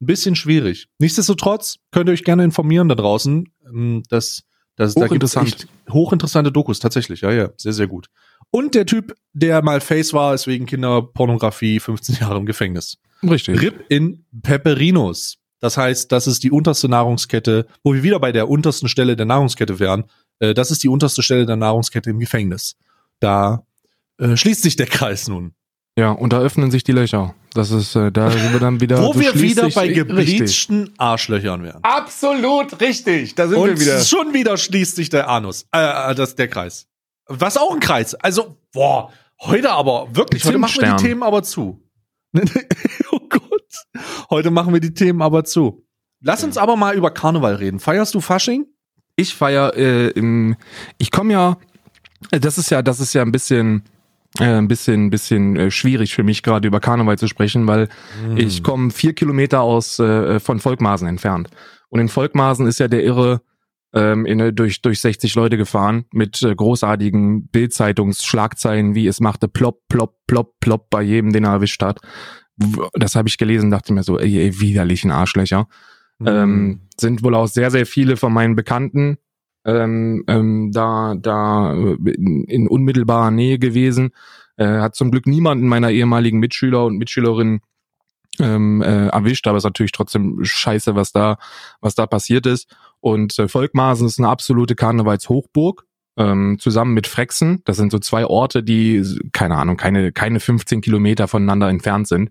Ein bisschen schwierig. Nichtsdestotrotz könnt ihr euch gerne informieren da draußen. Ähm, das, das, da gibt es echt hochinteressante Dokus, tatsächlich. Ja, ja, sehr, sehr gut. Und der Typ, der mal Face war, ist wegen Kinderpornografie 15 Jahre im Gefängnis. Richtig. Rip in Pepperinos. Das heißt, das ist die unterste Nahrungskette, wo wir wieder bei der untersten Stelle der Nahrungskette wären. Äh, das ist die unterste Stelle der Nahrungskette im Gefängnis. Da äh, schließt sich der Kreis nun. Ja, und da öffnen sich die Löcher. Das ist, äh, da sind wir dann wieder. Wo wir wieder bei richtig. gebleachten Arschlöchern wären. Absolut richtig. Da sind Und wir wieder. schon wieder schließt sich der Anus, äh, das, der Kreis. Was auch ein Kreis. Also, boah, heute aber wirklich, heute machen wir die. Themen aber zu. oh Gott. Heute machen wir die Themen aber zu. Lass uns aber mal über Karneval reden. Feierst du Fasching? Ich feier, äh, im, ich komme ja, äh, das ist ja, das ist ja ein bisschen, äh, ein bisschen, bisschen äh, schwierig für mich gerade über Karneval zu sprechen, weil ich komme vier Kilometer aus äh, von Volkmaßen entfernt. Und in Volkmaßen ist ja der Irre ähm, in, durch, durch 60 Leute gefahren mit äh, großartigen Bildzeitungsschlagzeilen, wie es machte plopp, plopp, plopp, plopp bei jedem, den er erwischt hat. Das habe ich gelesen, dachte mir so, ey, ey widerlichen Arschlöcher. Ähm, sind wohl auch sehr, sehr viele von meinen Bekannten ähm, ähm, da, da äh, in, in unmittelbarer Nähe gewesen. Äh, hat zum Glück niemanden meiner ehemaligen Mitschüler und Mitschülerinnen ähm, äh, erwischt, aber es ist natürlich trotzdem scheiße, was da, was da passiert ist. Und äh, Volkmaßen ist eine absolute Karnevalshochburg. Ähm, zusammen mit Frexen. Das sind so zwei Orte, die, keine Ahnung, keine, keine 15 Kilometer voneinander entfernt sind.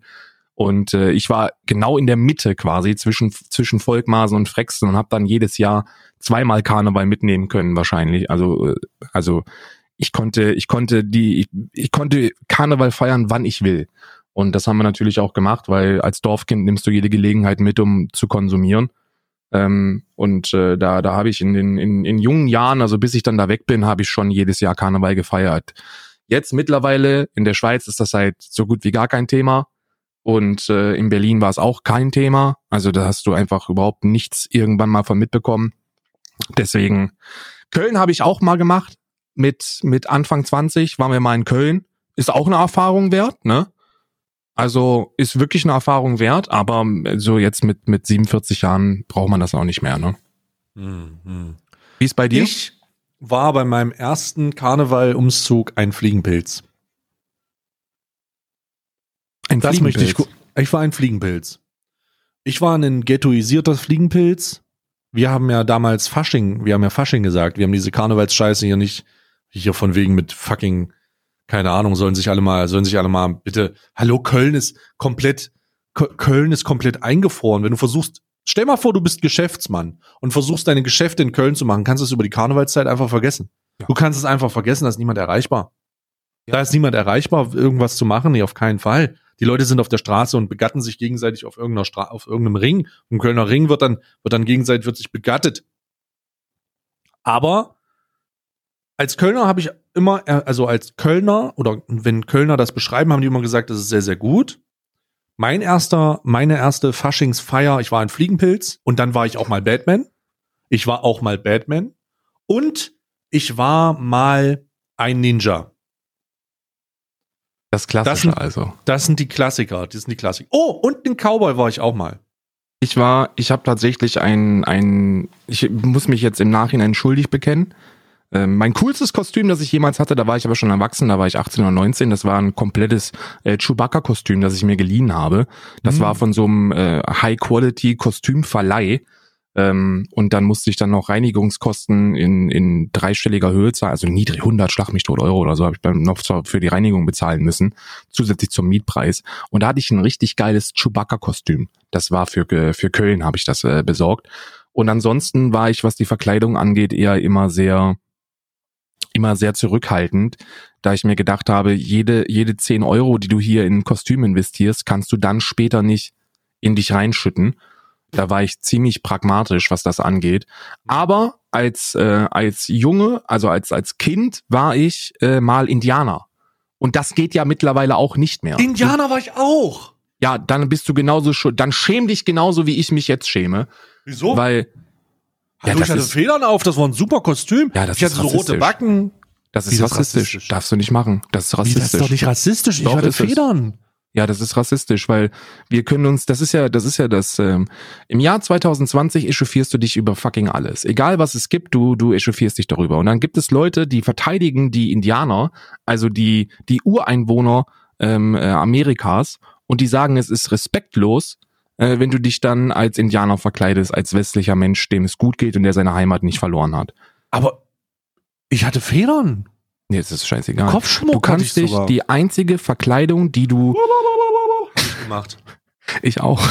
Und äh, ich war genau in der Mitte quasi zwischen, zwischen Volkmaßen und Frexen und habe dann jedes Jahr zweimal Karneval mitnehmen können wahrscheinlich. Also, äh, also ich konnte, ich konnte die, ich, ich konnte Karneval feiern, wann ich will. Und das haben wir natürlich auch gemacht, weil als Dorfkind nimmst du jede Gelegenheit mit, um zu konsumieren. Ähm, und äh, da, da habe ich in den in, in jungen Jahren, also bis ich dann da weg bin, habe ich schon jedes Jahr Karneval gefeiert. Jetzt mittlerweile in der Schweiz ist das halt so gut wie gar kein Thema. Und äh, in Berlin war es auch kein Thema. Also da hast du einfach überhaupt nichts irgendwann mal von mitbekommen. Deswegen, Köln habe ich auch mal gemacht. Mit, mit Anfang 20 waren wir mal in Köln. Ist auch eine Erfahrung wert, ne? Also ist wirklich eine Erfahrung wert, aber so jetzt mit, mit 47 Jahren braucht man das auch nicht mehr, ne? Mhm. Wie ist bei dir? Ich war bei meinem ersten Karneval-Umzug ein Fliegenpilz. Ein Das möchte ich. Ich war ein Fliegenpilz. Ich war ein ghettoisierter Fliegenpilz. Wir haben ja damals Fasching, wir haben ja Fasching gesagt. Wir haben diese Karnevalsscheiße hier nicht, hier von wegen mit fucking, keine Ahnung, sollen sich alle mal, sollen sich alle mal bitte, hallo, Köln ist komplett, Kö- Köln ist komplett eingefroren. Wenn du versuchst, stell mal vor, du bist Geschäftsmann und versuchst deine Geschäfte in Köln zu machen, kannst du es über die Karnevalszeit einfach vergessen. Ja. Du kannst es einfach vergessen, da ist niemand erreichbar. Da ist niemand erreichbar, irgendwas zu machen, nee, auf keinen Fall. Die Leute sind auf der Straße und begatten sich gegenseitig auf irgendeiner Stra auf irgendeinem Ring. Im Kölner Ring wird dann, wird dann gegenseitig, wird sich begattet. Aber als Kölner habe ich immer, äh, also als Kölner oder wenn Kölner das beschreiben, haben die immer gesagt, das ist sehr, sehr gut. Mein erster, meine erste Faschingsfeier, ich war ein Fliegenpilz und dann war ich auch mal Batman. Ich war auch mal Batman und ich war mal ein Ninja. Das Klassische Das sind- also. Das sind die Klassiker, das sind die Klassiker. Oh, und ein Cowboy war ich auch mal. Ich war, ich habe tatsächlich ein, ein, ich muss mich jetzt im Nachhinein schuldig bekennen. Ähm, mein coolstes Kostüm, das ich jemals hatte, da war ich aber schon erwachsen, da war ich 18 oder 19, das war ein komplettes äh, Chewbacca-Kostüm, das ich mir geliehen habe. Das Mhm. war von so einem äh, High-Quality-Kostümverleih. Ähm, und dann musste ich dann noch Reinigungskosten in, in dreistelliger Höhe zahlen, also niedrig, 100, schlag mich tot Euro oder so, habe ich dann noch für die Reinigung bezahlen müssen, zusätzlich zum Mietpreis. Und da hatte ich ein richtig geiles Chewbacca-Kostüm. Das war für, äh, für Köln, habe ich das äh, besorgt. Und ansonsten war ich, was die Verkleidung angeht, eher immer sehr, immer sehr zurückhaltend, da ich mir gedacht habe, jede, jede 10 Euro, die du hier in ein Kostüm investierst, kannst du dann später nicht in dich reinschütten. Da war ich ziemlich pragmatisch, was das angeht. Aber als, äh, als Junge, also als, als Kind, war ich äh, mal Indianer. Und das geht ja mittlerweile auch nicht mehr. Indianer war ich auch. Ja, dann bist du genauso schon, dann schäm dich genauso, wie ich mich jetzt schäme. Wieso? Weil, Hallo, ja, ich hatte ist- Federn auf, das war ein super Kostüm. Ja, das ich hatte ist so rote. Backen. das ist Wie, ist rassistisch. rassistisch? Darfst du nicht machen. Das ist Wie, rassistisch. das ist doch nicht rassistisch. Ich Doch, hatte ist es. Ja, das ist rassistisch, weil wir können uns, das ist ja, das ist ja das, ähm, im Jahr 2020 echauffierst du dich über fucking alles. Egal was es gibt, du, du echauffierst dich darüber. Und dann gibt es Leute, die verteidigen die Indianer, also die, die Ureinwohner ähm, äh, Amerikas, und die sagen, es ist respektlos, äh, wenn du dich dann als Indianer verkleidest, als westlicher Mensch, dem es gut geht und der seine Heimat nicht verloren hat. Aber ich hatte Federn. Nee, es ist scheißegal. Kopfschmuck du kannst dich, sogar. die einzige Verkleidung, die du, gemacht. ich auch.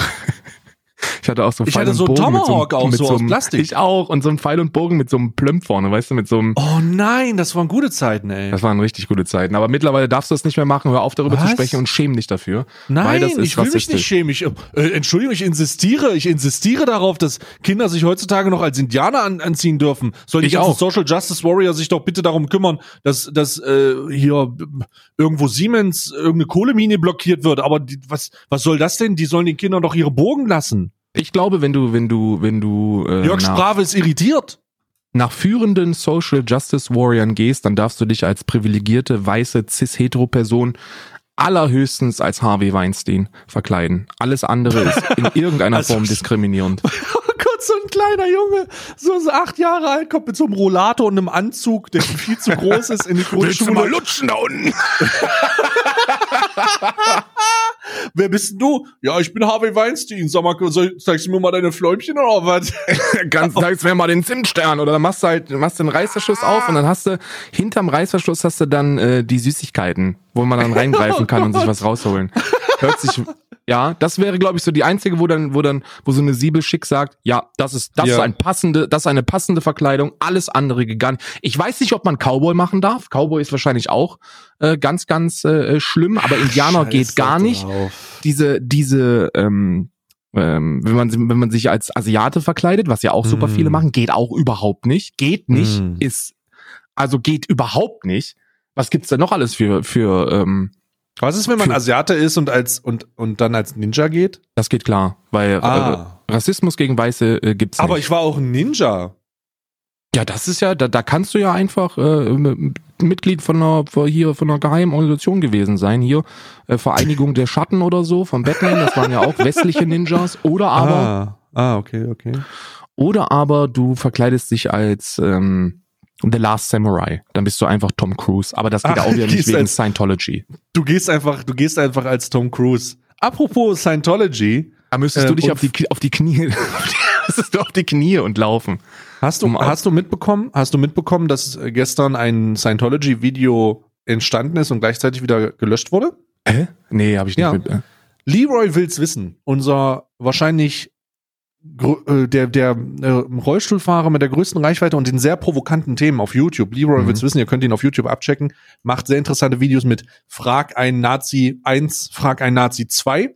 Ich hatte auch so Ich Pfeil hatte und so einen Bogen mit Tomahawk auch so aus einem- Plastik. Ich auch. Und so ein Pfeil und Bogen mit so einem Plümp vorne, weißt du, mit so einem, Oh nein, das waren gute Zeiten, ey. das waren richtig gute Zeiten. Aber mittlerweile darfst du das nicht mehr machen. Hör auf, darüber zu Was? sprechen und schäm dich dafür. Nein, ist ich will mich nicht schämen. Ich, äh, Entschuldigung, ich insistiere. Ich insistiere darauf, dass Kinder sich heutzutage noch als Indianer an, anziehen dürfen. Soll die Ich ganzen auch. Social Justice Warrior sich doch bitte darum kümmern, dass, dass äh, hier irgendwo Siemens irgendeine Kohlemine blockiert wird. Aber die, was, was soll das denn? Die sollen den Kindern doch ihre Burgen lassen. Ich glaube, wenn du, wenn du, wenn du äh, Jörg Sprave ist irritiert. nach führenden Social Justice Warriors gehst, dann darfst du dich als privilegierte, weiße, cis-hetero-Person allerhöchstens als Harvey Weinstein verkleiden. Alles andere ist in irgendeiner Also- Form diskriminierend. Kurz so ein kleiner Junge, so, so acht Jahre alt, kommt mit so einem Rollator und einem Anzug, der viel zu groß ist in die Grundschule. lutschen da unten? Wer bist denn du? Ja, ich bin Harvey Weinstein. Sag mal, zeigst du mir mal deine Fläumchen oder was? Ganz sagst mir mal den Zimtstern oder dann machst du halt machst den Reißverschluss auf und dann hast du hinterm Reißverschluss hast du dann äh, die Süßigkeiten, wo man dann reingreifen kann und sich was rausholen. Hört sich ja, das wäre glaube ich so die einzige, wo dann wo dann wo so eine Siebel schick sagt, ja, das ist das Ja. ist ein passende, das ist eine passende Verkleidung, alles andere gegangen. Ich weiß nicht, ob man Cowboy machen darf. Cowboy ist wahrscheinlich auch äh, ganz ganz äh, schlimm, aber Indianer geht gar nicht diese, diese, ähm, ähm, wenn man, wenn man sich als Asiate verkleidet, was ja auch super Mm. viele machen, geht auch überhaupt nicht. Geht nicht, Mm. ist, also geht überhaupt nicht. Was gibt's denn noch alles für, für, ähm, Was ist, wenn man Asiate ist und als und, und dann als Ninja geht? das geht klar, weil Ah. äh, Rassismus gegen Weiße äh, gibt's Aber nicht. ich war auch ein Ninja. ja, das ist ja, da, da kannst du ja einfach äh, Mitglied von einer, von hier von einer geheimen Organisation gewesen sein. Hier äh, Vereinigung der Schatten oder so von Batman. Das waren ja auch westliche Ninjas. Oder aber ah, ah, okay, okay. Oder aber du verkleidest dich als ähm, The Last Samurai. Dann bist du einfach Tom Cruise. Aber das geht Ach, auch wieder nicht wegen als- Scientology. Du gehst einfach, du gehst einfach als Tom Cruise. Apropos Scientology, Da müsstest Äh, du dich auf die, auf die Knie, müsstest du auf die Knie und laufen. hast du, Um- hast du mitbekommen, hast du mitbekommen, dass gestern ein Scientology-Video entstanden ist und gleichzeitig wieder gelöscht wurde? Hä? Nee, habe ich nicht Ja. mit. Äh. Leroy will's wissen. Unser wahrscheinlich der, der äh, Rollstuhlfahrer mit der größten Reichweite und den sehr provokanten Themen auf YouTube. Leroy Mhm. will's wissen, ihr könnt ihn auf YouTube abchecken. Macht sehr interessante Videos mit Frag ein Nazi 1, Frag ein Nazi 2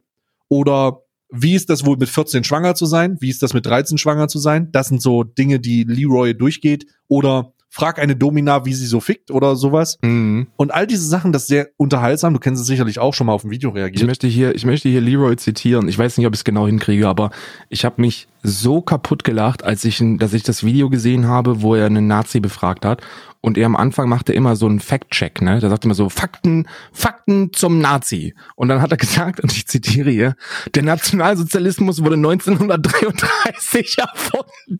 oder wie ist das wohl mit 14 schwanger zu sein? Wie ist das mit 13 schwanger zu sein? Das sind so Dinge, die Leroy durchgeht. Oder frag eine Domina, wie sie so fickt oder sowas. Mhm. Und all diese Sachen, das ist sehr unterhaltsam. Du kennst es sicherlich auch schon mal auf dem Video Ich reagiert. möchte hier, ich möchte hier Leroy zitieren. Ich weiß nicht, ob ich es genau hinkriege, aber ich habe mich so kaputt gelacht, als ich, ein- dass ich das Video gesehen habe, wo er einen Nazi befragt hat. Und er am Anfang machte immer so einen Fact-Check, ne? Der sagte immer so, Fakten, Fakten zum Nazi. Und dann hat er gesagt, und ich zitiere hier, der Nationalsozialismus wurde 1933 erfunden.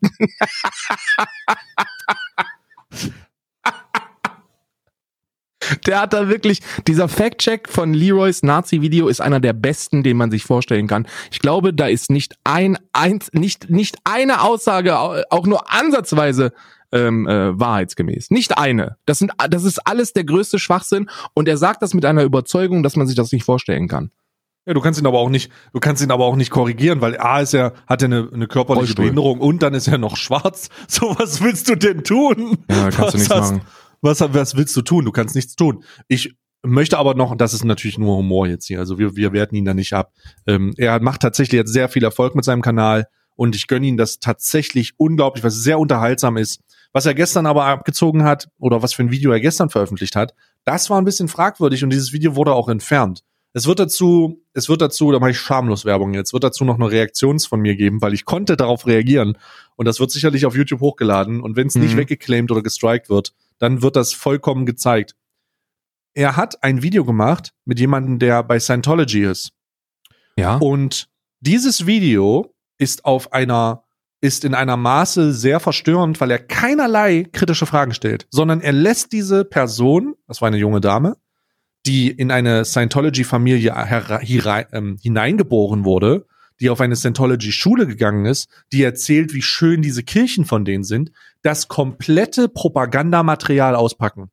Der hat da wirklich, dieser Fact-Check von Leroys Nazi-Video ist einer der besten, den man sich vorstellen kann. Ich glaube, da ist nicht ein, eins, nicht, nicht eine Aussage, au- auch nur ansatzweise ähm, äh, wahrheitsgemäß. Nicht eine. Das sind, das ist alles der größte Schwachsinn und er sagt das mit einer Überzeugung, dass man sich das nicht vorstellen kann. Ja, du kannst ihn aber auch nicht, du kannst ihn aber auch nicht korrigieren, weil A ist er, hat er eine, eine körperliche Rollstuhl. Behinderung und dann ist er noch schwarz. So, was willst du denn tun? Ja, kannst was du nichts hast- machen. Was, was willst du tun? Du kannst nichts tun. Ich möchte aber noch, und das ist natürlich nur Humor jetzt hier, also wir, wir werten ihn da nicht ab. Ähm, er macht tatsächlich jetzt sehr viel Erfolg mit seinem Kanal und ich gönne ihm das tatsächlich unglaublich, was sehr unterhaltsam ist. Was er gestern aber abgezogen hat oder was für ein Video er gestern veröffentlicht hat, das war ein bisschen fragwürdig und dieses Video wurde auch entfernt. Es wird dazu, es wird dazu, da mache ich schamlos Werbung jetzt, wird dazu noch eine Reaktions von mir geben, weil ich konnte darauf reagieren und das wird sicherlich auf YouTube hochgeladen und wenn es nicht Mhm. weggeclaimed oder gestrikt wird, dann wird das vollkommen gezeigt. Er hat ein Video gemacht mit jemandem, der bei Scientology ist. Ja. Und dieses Video ist auf einer, ist in einer Maße sehr verstörend, weil er keinerlei kritische Fragen stellt, sondern er lässt diese Person, das war eine junge Dame, die in eine Scientology-Familie ähm, hineingeboren wurde, die auf eine Scientology-Schule gegangen ist, die erzählt, wie schön diese Kirchen von denen sind, das komplette Propagandamaterial auspacken.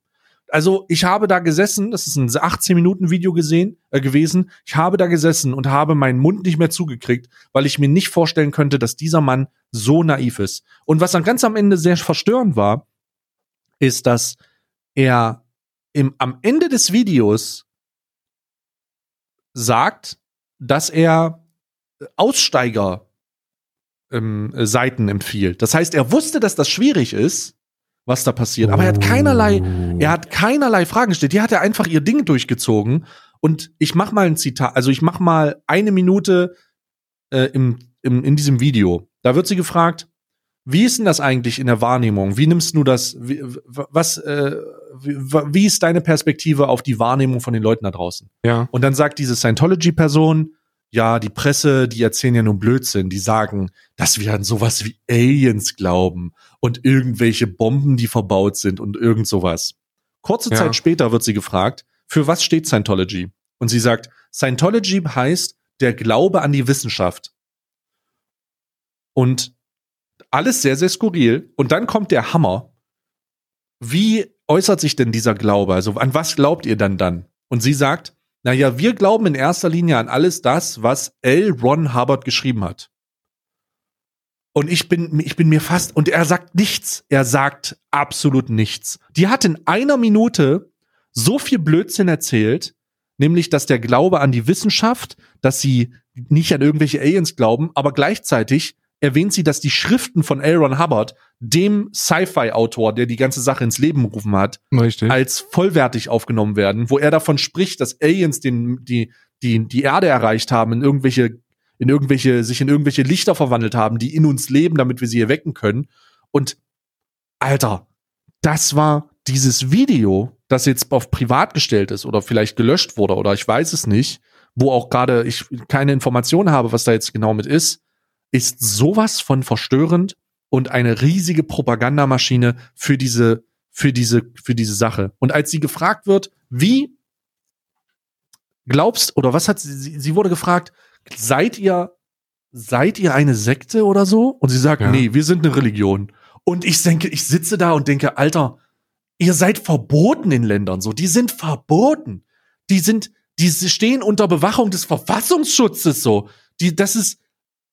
also ich habe da gesessen, das ist ein 18 Minuten Video gesehen äh, gewesen. Ich habe da gesessen und habe meinen Mund nicht mehr zugekriegt, weil ich mir nicht vorstellen könnte, dass dieser Mann so naiv ist. Und was dann ganz am Ende sehr verstörend war, ist, dass er im, am Ende des Videos sagt, dass er Aussteiger ähm, Seiten empfiehlt. Das heißt, er wusste, dass das schwierig ist, was da passiert, aber er hat keinerlei, er hat keinerlei Fragen gestellt. Die hat er einfach ihr Ding durchgezogen. Und ich mach mal ein Zitat, also ich mach mal eine Minute äh, im, im, in diesem Video. Da wird sie gefragt, wie ist denn das eigentlich in der Wahrnehmung? Wie nimmst du das? Wie, was, äh, wie, ist deine Perspektive auf die Wahrnehmung von den Leuten da draußen? Ja. Und dann sagt diese Scientology-Person, ja, die Presse, die erzählen ja nun Blödsinn. Die sagen, dass wir an sowas wie Aliens glauben und irgendwelche Bomben, die verbaut sind und irgend sowas. Kurze Ja. Zeit später wird sie gefragt, für was steht Scientology? Und sie sagt, Scientology heißt der Glaube an die Wissenschaft. Und alles sehr, sehr skurril. Und dann kommt der Hammer. Wie äußert sich denn dieser Glaube? Also an was glaubt ihr dann dann? Und sie sagt, naja, wir glauben in erster Linie an alles das, was L. Ron Hubbard geschrieben hat. Und ich bin, ich bin mir fast, und er sagt nichts. Er sagt absolut nichts. Die hat in einer Minute so viel Blödsinn erzählt, nämlich, dass der Glaube an die Wissenschaft, dass sie nicht an irgendwelche Aliens glauben, aber gleichzeitig erwähnt sie, dass die Schriften von L. Ron Hubbard, dem Sci-Fi-Autor, der die ganze Sache ins Leben gerufen hat, Richtig. als vollwertig aufgenommen werden, wo er davon spricht, dass Aliens den, die, die, die Erde erreicht haben, in irgendwelche, in irgendwelche, sich in irgendwelche Lichter verwandelt haben, die in uns leben, damit wir sie erwecken können. Und Alter, das war dieses Video, das jetzt auf privat gestellt ist oder vielleicht gelöscht wurde oder ich weiß es nicht, wo auch gerade ich keine Informationen habe, was da jetzt genau mit ist, ist sowas von verstörend und eine riesige Propagandamaschine für diese, für diese, für diese Sache. Und als sie gefragt wird, wie glaubst, oder was hat sie, sie, wurde gefragt, seid ihr, seid ihr eine Sekte oder so? Und sie sagt, Ja. nee, wir sind eine Religion. Und ich denke, ich sitze da und denke, Alter, ihr seid verboten in Ländern so. Die sind verboten. Die sind, die stehen unter Bewachung des Verfassungsschutzes so. Die, das ist,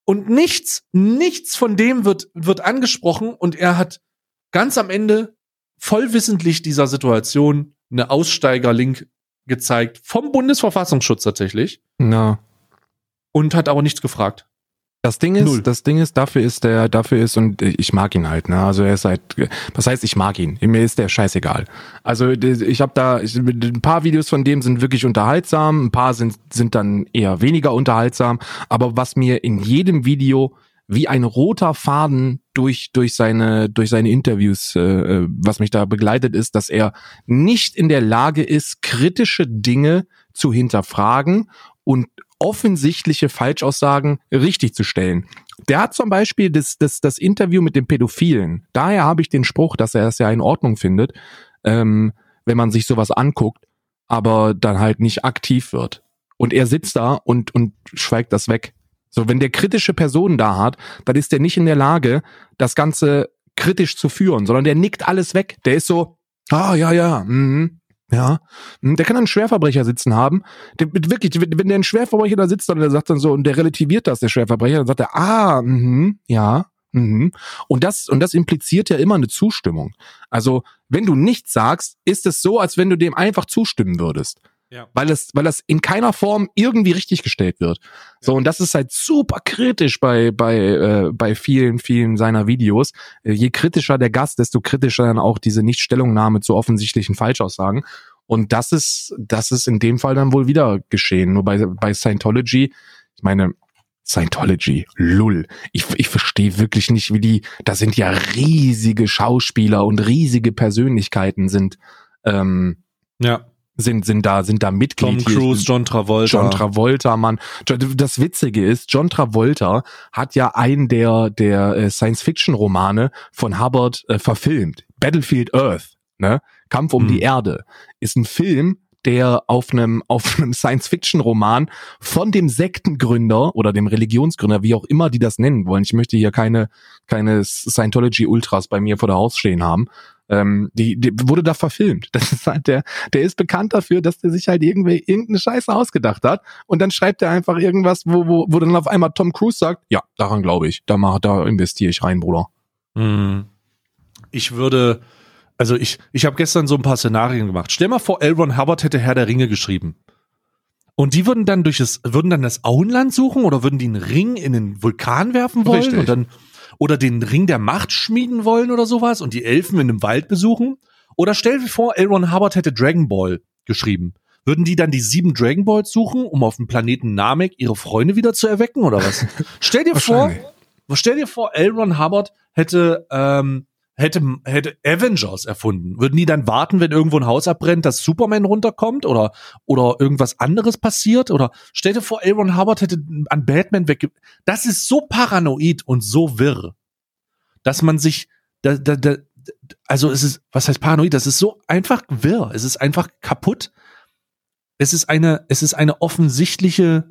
und nichts, nichts von dem wird, wird angesprochen und er hat ganz am Ende vollwissentlich dieser Situation eine Aussteiger-Link gezeigt vom Bundesverfassungsschutz tatsächlich Na. und hat aber nichts gefragt. Das Ding ist, Null. das Ding ist, dafür ist der, dafür ist und ich mag ihn halt, ne? Also er ist halt, was heißt, ich mag ihn. Mir ist der scheißegal. Also ich habe da, ich, ein paar Videos von dem sind wirklich unterhaltsam, ein paar sind sind dann eher weniger unterhaltsam. Aber was mir in jedem Video wie ein roter Faden durch durch seine durch seine Interviews, äh, was mich da begleitet, ist, dass er nicht in der Lage ist, kritische Dinge zu hinterfragen und offensichtliche Falschaussagen richtig zu stellen. Der hat zum Beispiel das, das, das Interview mit dem Pädophilen. Daher habe ich den Spruch, dass er es ja in Ordnung findet, ähm, wenn man sich sowas anguckt, aber dann halt nicht aktiv wird. Und er sitzt da und, und schweigt das weg. So, wenn der kritische Personen da hat, dann ist der nicht in der Lage, das Ganze kritisch zu führen, sondern der nickt alles weg. Der ist so, ah, ja, ja, mhm, ja. Mhm, Der kann einen Schwerverbrecher sitzen haben. Der, wirklich, wenn der ein Schwerverbrecher da sitzt und der sagt dann so, und der relativiert das, der Schwerverbrecher, dann sagt er, ah, mhm, ja, mhm. Und das, und das impliziert ja immer eine Zustimmung. Also, wenn du nichts sagst, ist es so, als wenn du dem einfach zustimmen würdest. Ja. Weil es, weil das in keiner Form irgendwie richtig gestellt wird. So, und das ist halt super kritisch bei, bei, äh, bei vielen, vielen seiner Videos. Äh, je kritischer der Gast, desto kritischer dann auch diese Nichtstellungnahme zu offensichtlichen Falschaussagen. Und das ist, das ist in dem Fall dann wohl wieder geschehen. Nur bei, bei Scientology, ich meine, Scientology, lull. Ich, ich verstehe wirklich nicht, wie die, da sind ja riesige Schauspieler und riesige Persönlichkeiten sind, ähm, Ja. Sind, sind da, sind da Mitglied. Tom Cruise, John Travolta. John Travolta, Mann. Das Witzige ist, John Travolta hat ja einen der, der äh, Science-Fiction-Romane von Hubbard äh, verfilmt. Battlefield Earth, ne? Kampf um Hm. die Erde. Ist ein Film, der auf einem, auf einem Science-Fiction-Roman von dem Sektengründer oder dem Religionsgründer, wie auch immer die das nennen wollen. Ich möchte hier keine, keine Scientology-Ultras bei mir vor der Haus stehen haben. Ähm, die, die wurde da verfilmt. Das ist halt der, der ist bekannt dafür, dass der sich halt irgendwie irgendeine Scheiße ausgedacht hat und dann schreibt er einfach irgendwas, wo, wo, wo dann auf einmal Tom Cruise sagt, ja, daran glaube ich, da mach, da investiere ich rein, Bruder. Hm. Ich würde, also ich, ich habe gestern so ein paar Szenarien gemacht. Stell mal vor, L. Ron Hubbard hätte Herr der Ringe geschrieben. Und die würden dann durch das, würden dann das Auenland suchen oder würden die einen Ring in den Vulkan werfen wollen Richtig. und dann, oder den Ring der Macht schmieden wollen oder sowas und die Elfen in einem Wald besuchen? Oder stell dir vor, L. Ron Hubbard hätte Dragon Ball geschrieben. Würden die dann die sieben Dragon Balls suchen, um auf dem Planeten Namek ihre Freunde wieder zu erwecken oder was? stell dir vor, stell dir vor, L. Ron Hubbard hätte, ähm, hätte, hätte Avengers erfunden. Würden die dann warten, wenn irgendwo ein Haus abbrennt, dass Superman runterkommt oder, oder irgendwas anderes passiert? Oder stell dir vor, L. Ron Hubbard hätte an Batman wegge... Das ist so paranoid und so wirr, dass man sich, da, da, da, also es ist, was heißt paranoid? Das ist so einfach wirr. Es ist einfach kaputt. Es ist eine, es ist eine offensichtliche,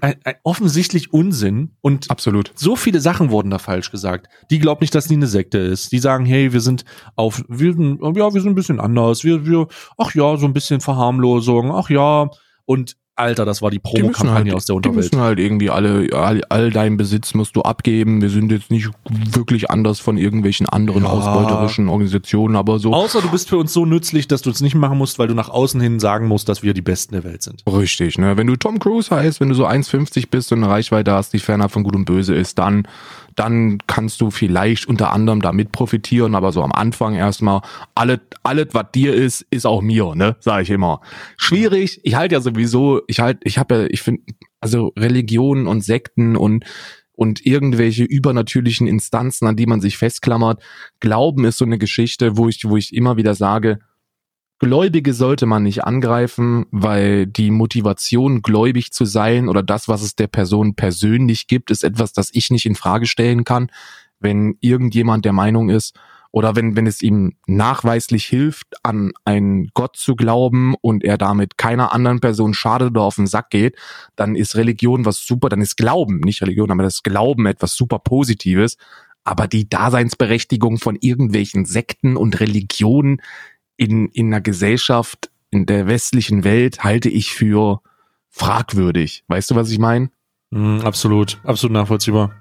ein, ein offensichtlich Unsinn und Absolut. so viele Sachen wurden da falsch gesagt. Die glauben nicht, dass die eine Sekte ist. Die sagen, hey, wir sind auf, wir sind, ja, wir sind ein bisschen anders. Wir, wir, ach ja, so ein bisschen Verharmlosung. Ach ja. Und Alter, das war die Die Promokampagne halt, aus der die Unterwelt. müssen halt irgendwie alle, all, all deinen Besitz musst du abgeben. Wir sind jetzt nicht wirklich anders von irgendwelchen anderen Ja. ausbeuterischen Organisationen, aber so. Außer du bist für uns so nützlich, dass du es nicht machen musst, weil du nach außen hin sagen musst, dass wir die Besten der Welt sind. Richtig, ne? Wenn du Tom Cruise heißt, wenn du so 1,50 bist und eine Reichweite hast, die fernab von Gut und Böse ist, dann, dann kannst du vielleicht unter anderem damit profitieren, aber so am Anfang erstmal, alles, alles, was dir ist, ist auch mir, ne? Sag ich immer. Schwierig. Ich halte ja sowieso, ich halt, ich habe ja, ich finde, also Religionen und Sekten und und irgendwelche übernatürlichen Instanzen, an die man sich festklammert. Glauben ist so eine Geschichte, wo ich, wo ich immer wieder sage, Gläubige sollte man nicht angreifen, weil die Motivation, gläubig zu sein oder das, was es der Person persönlich gibt, ist etwas, das ich nicht in Frage stellen kann. Wenn irgendjemand der Meinung ist oder wenn, wenn es ihm nachweislich hilft, an einen Gott zu glauben und er damit keiner anderen Person schadet oder auf den Sack geht, dann ist Religion was super, dann ist Glauben, nicht Religion, aber das Glauben etwas super Positives. Aber die Daseinsberechtigung von irgendwelchen Sekten und Religionen in, in einer Gesellschaft, in der westlichen Welt halte ich für fragwürdig. Weißt du, was ich meine? Mm, absolut, absolut nachvollziehbar.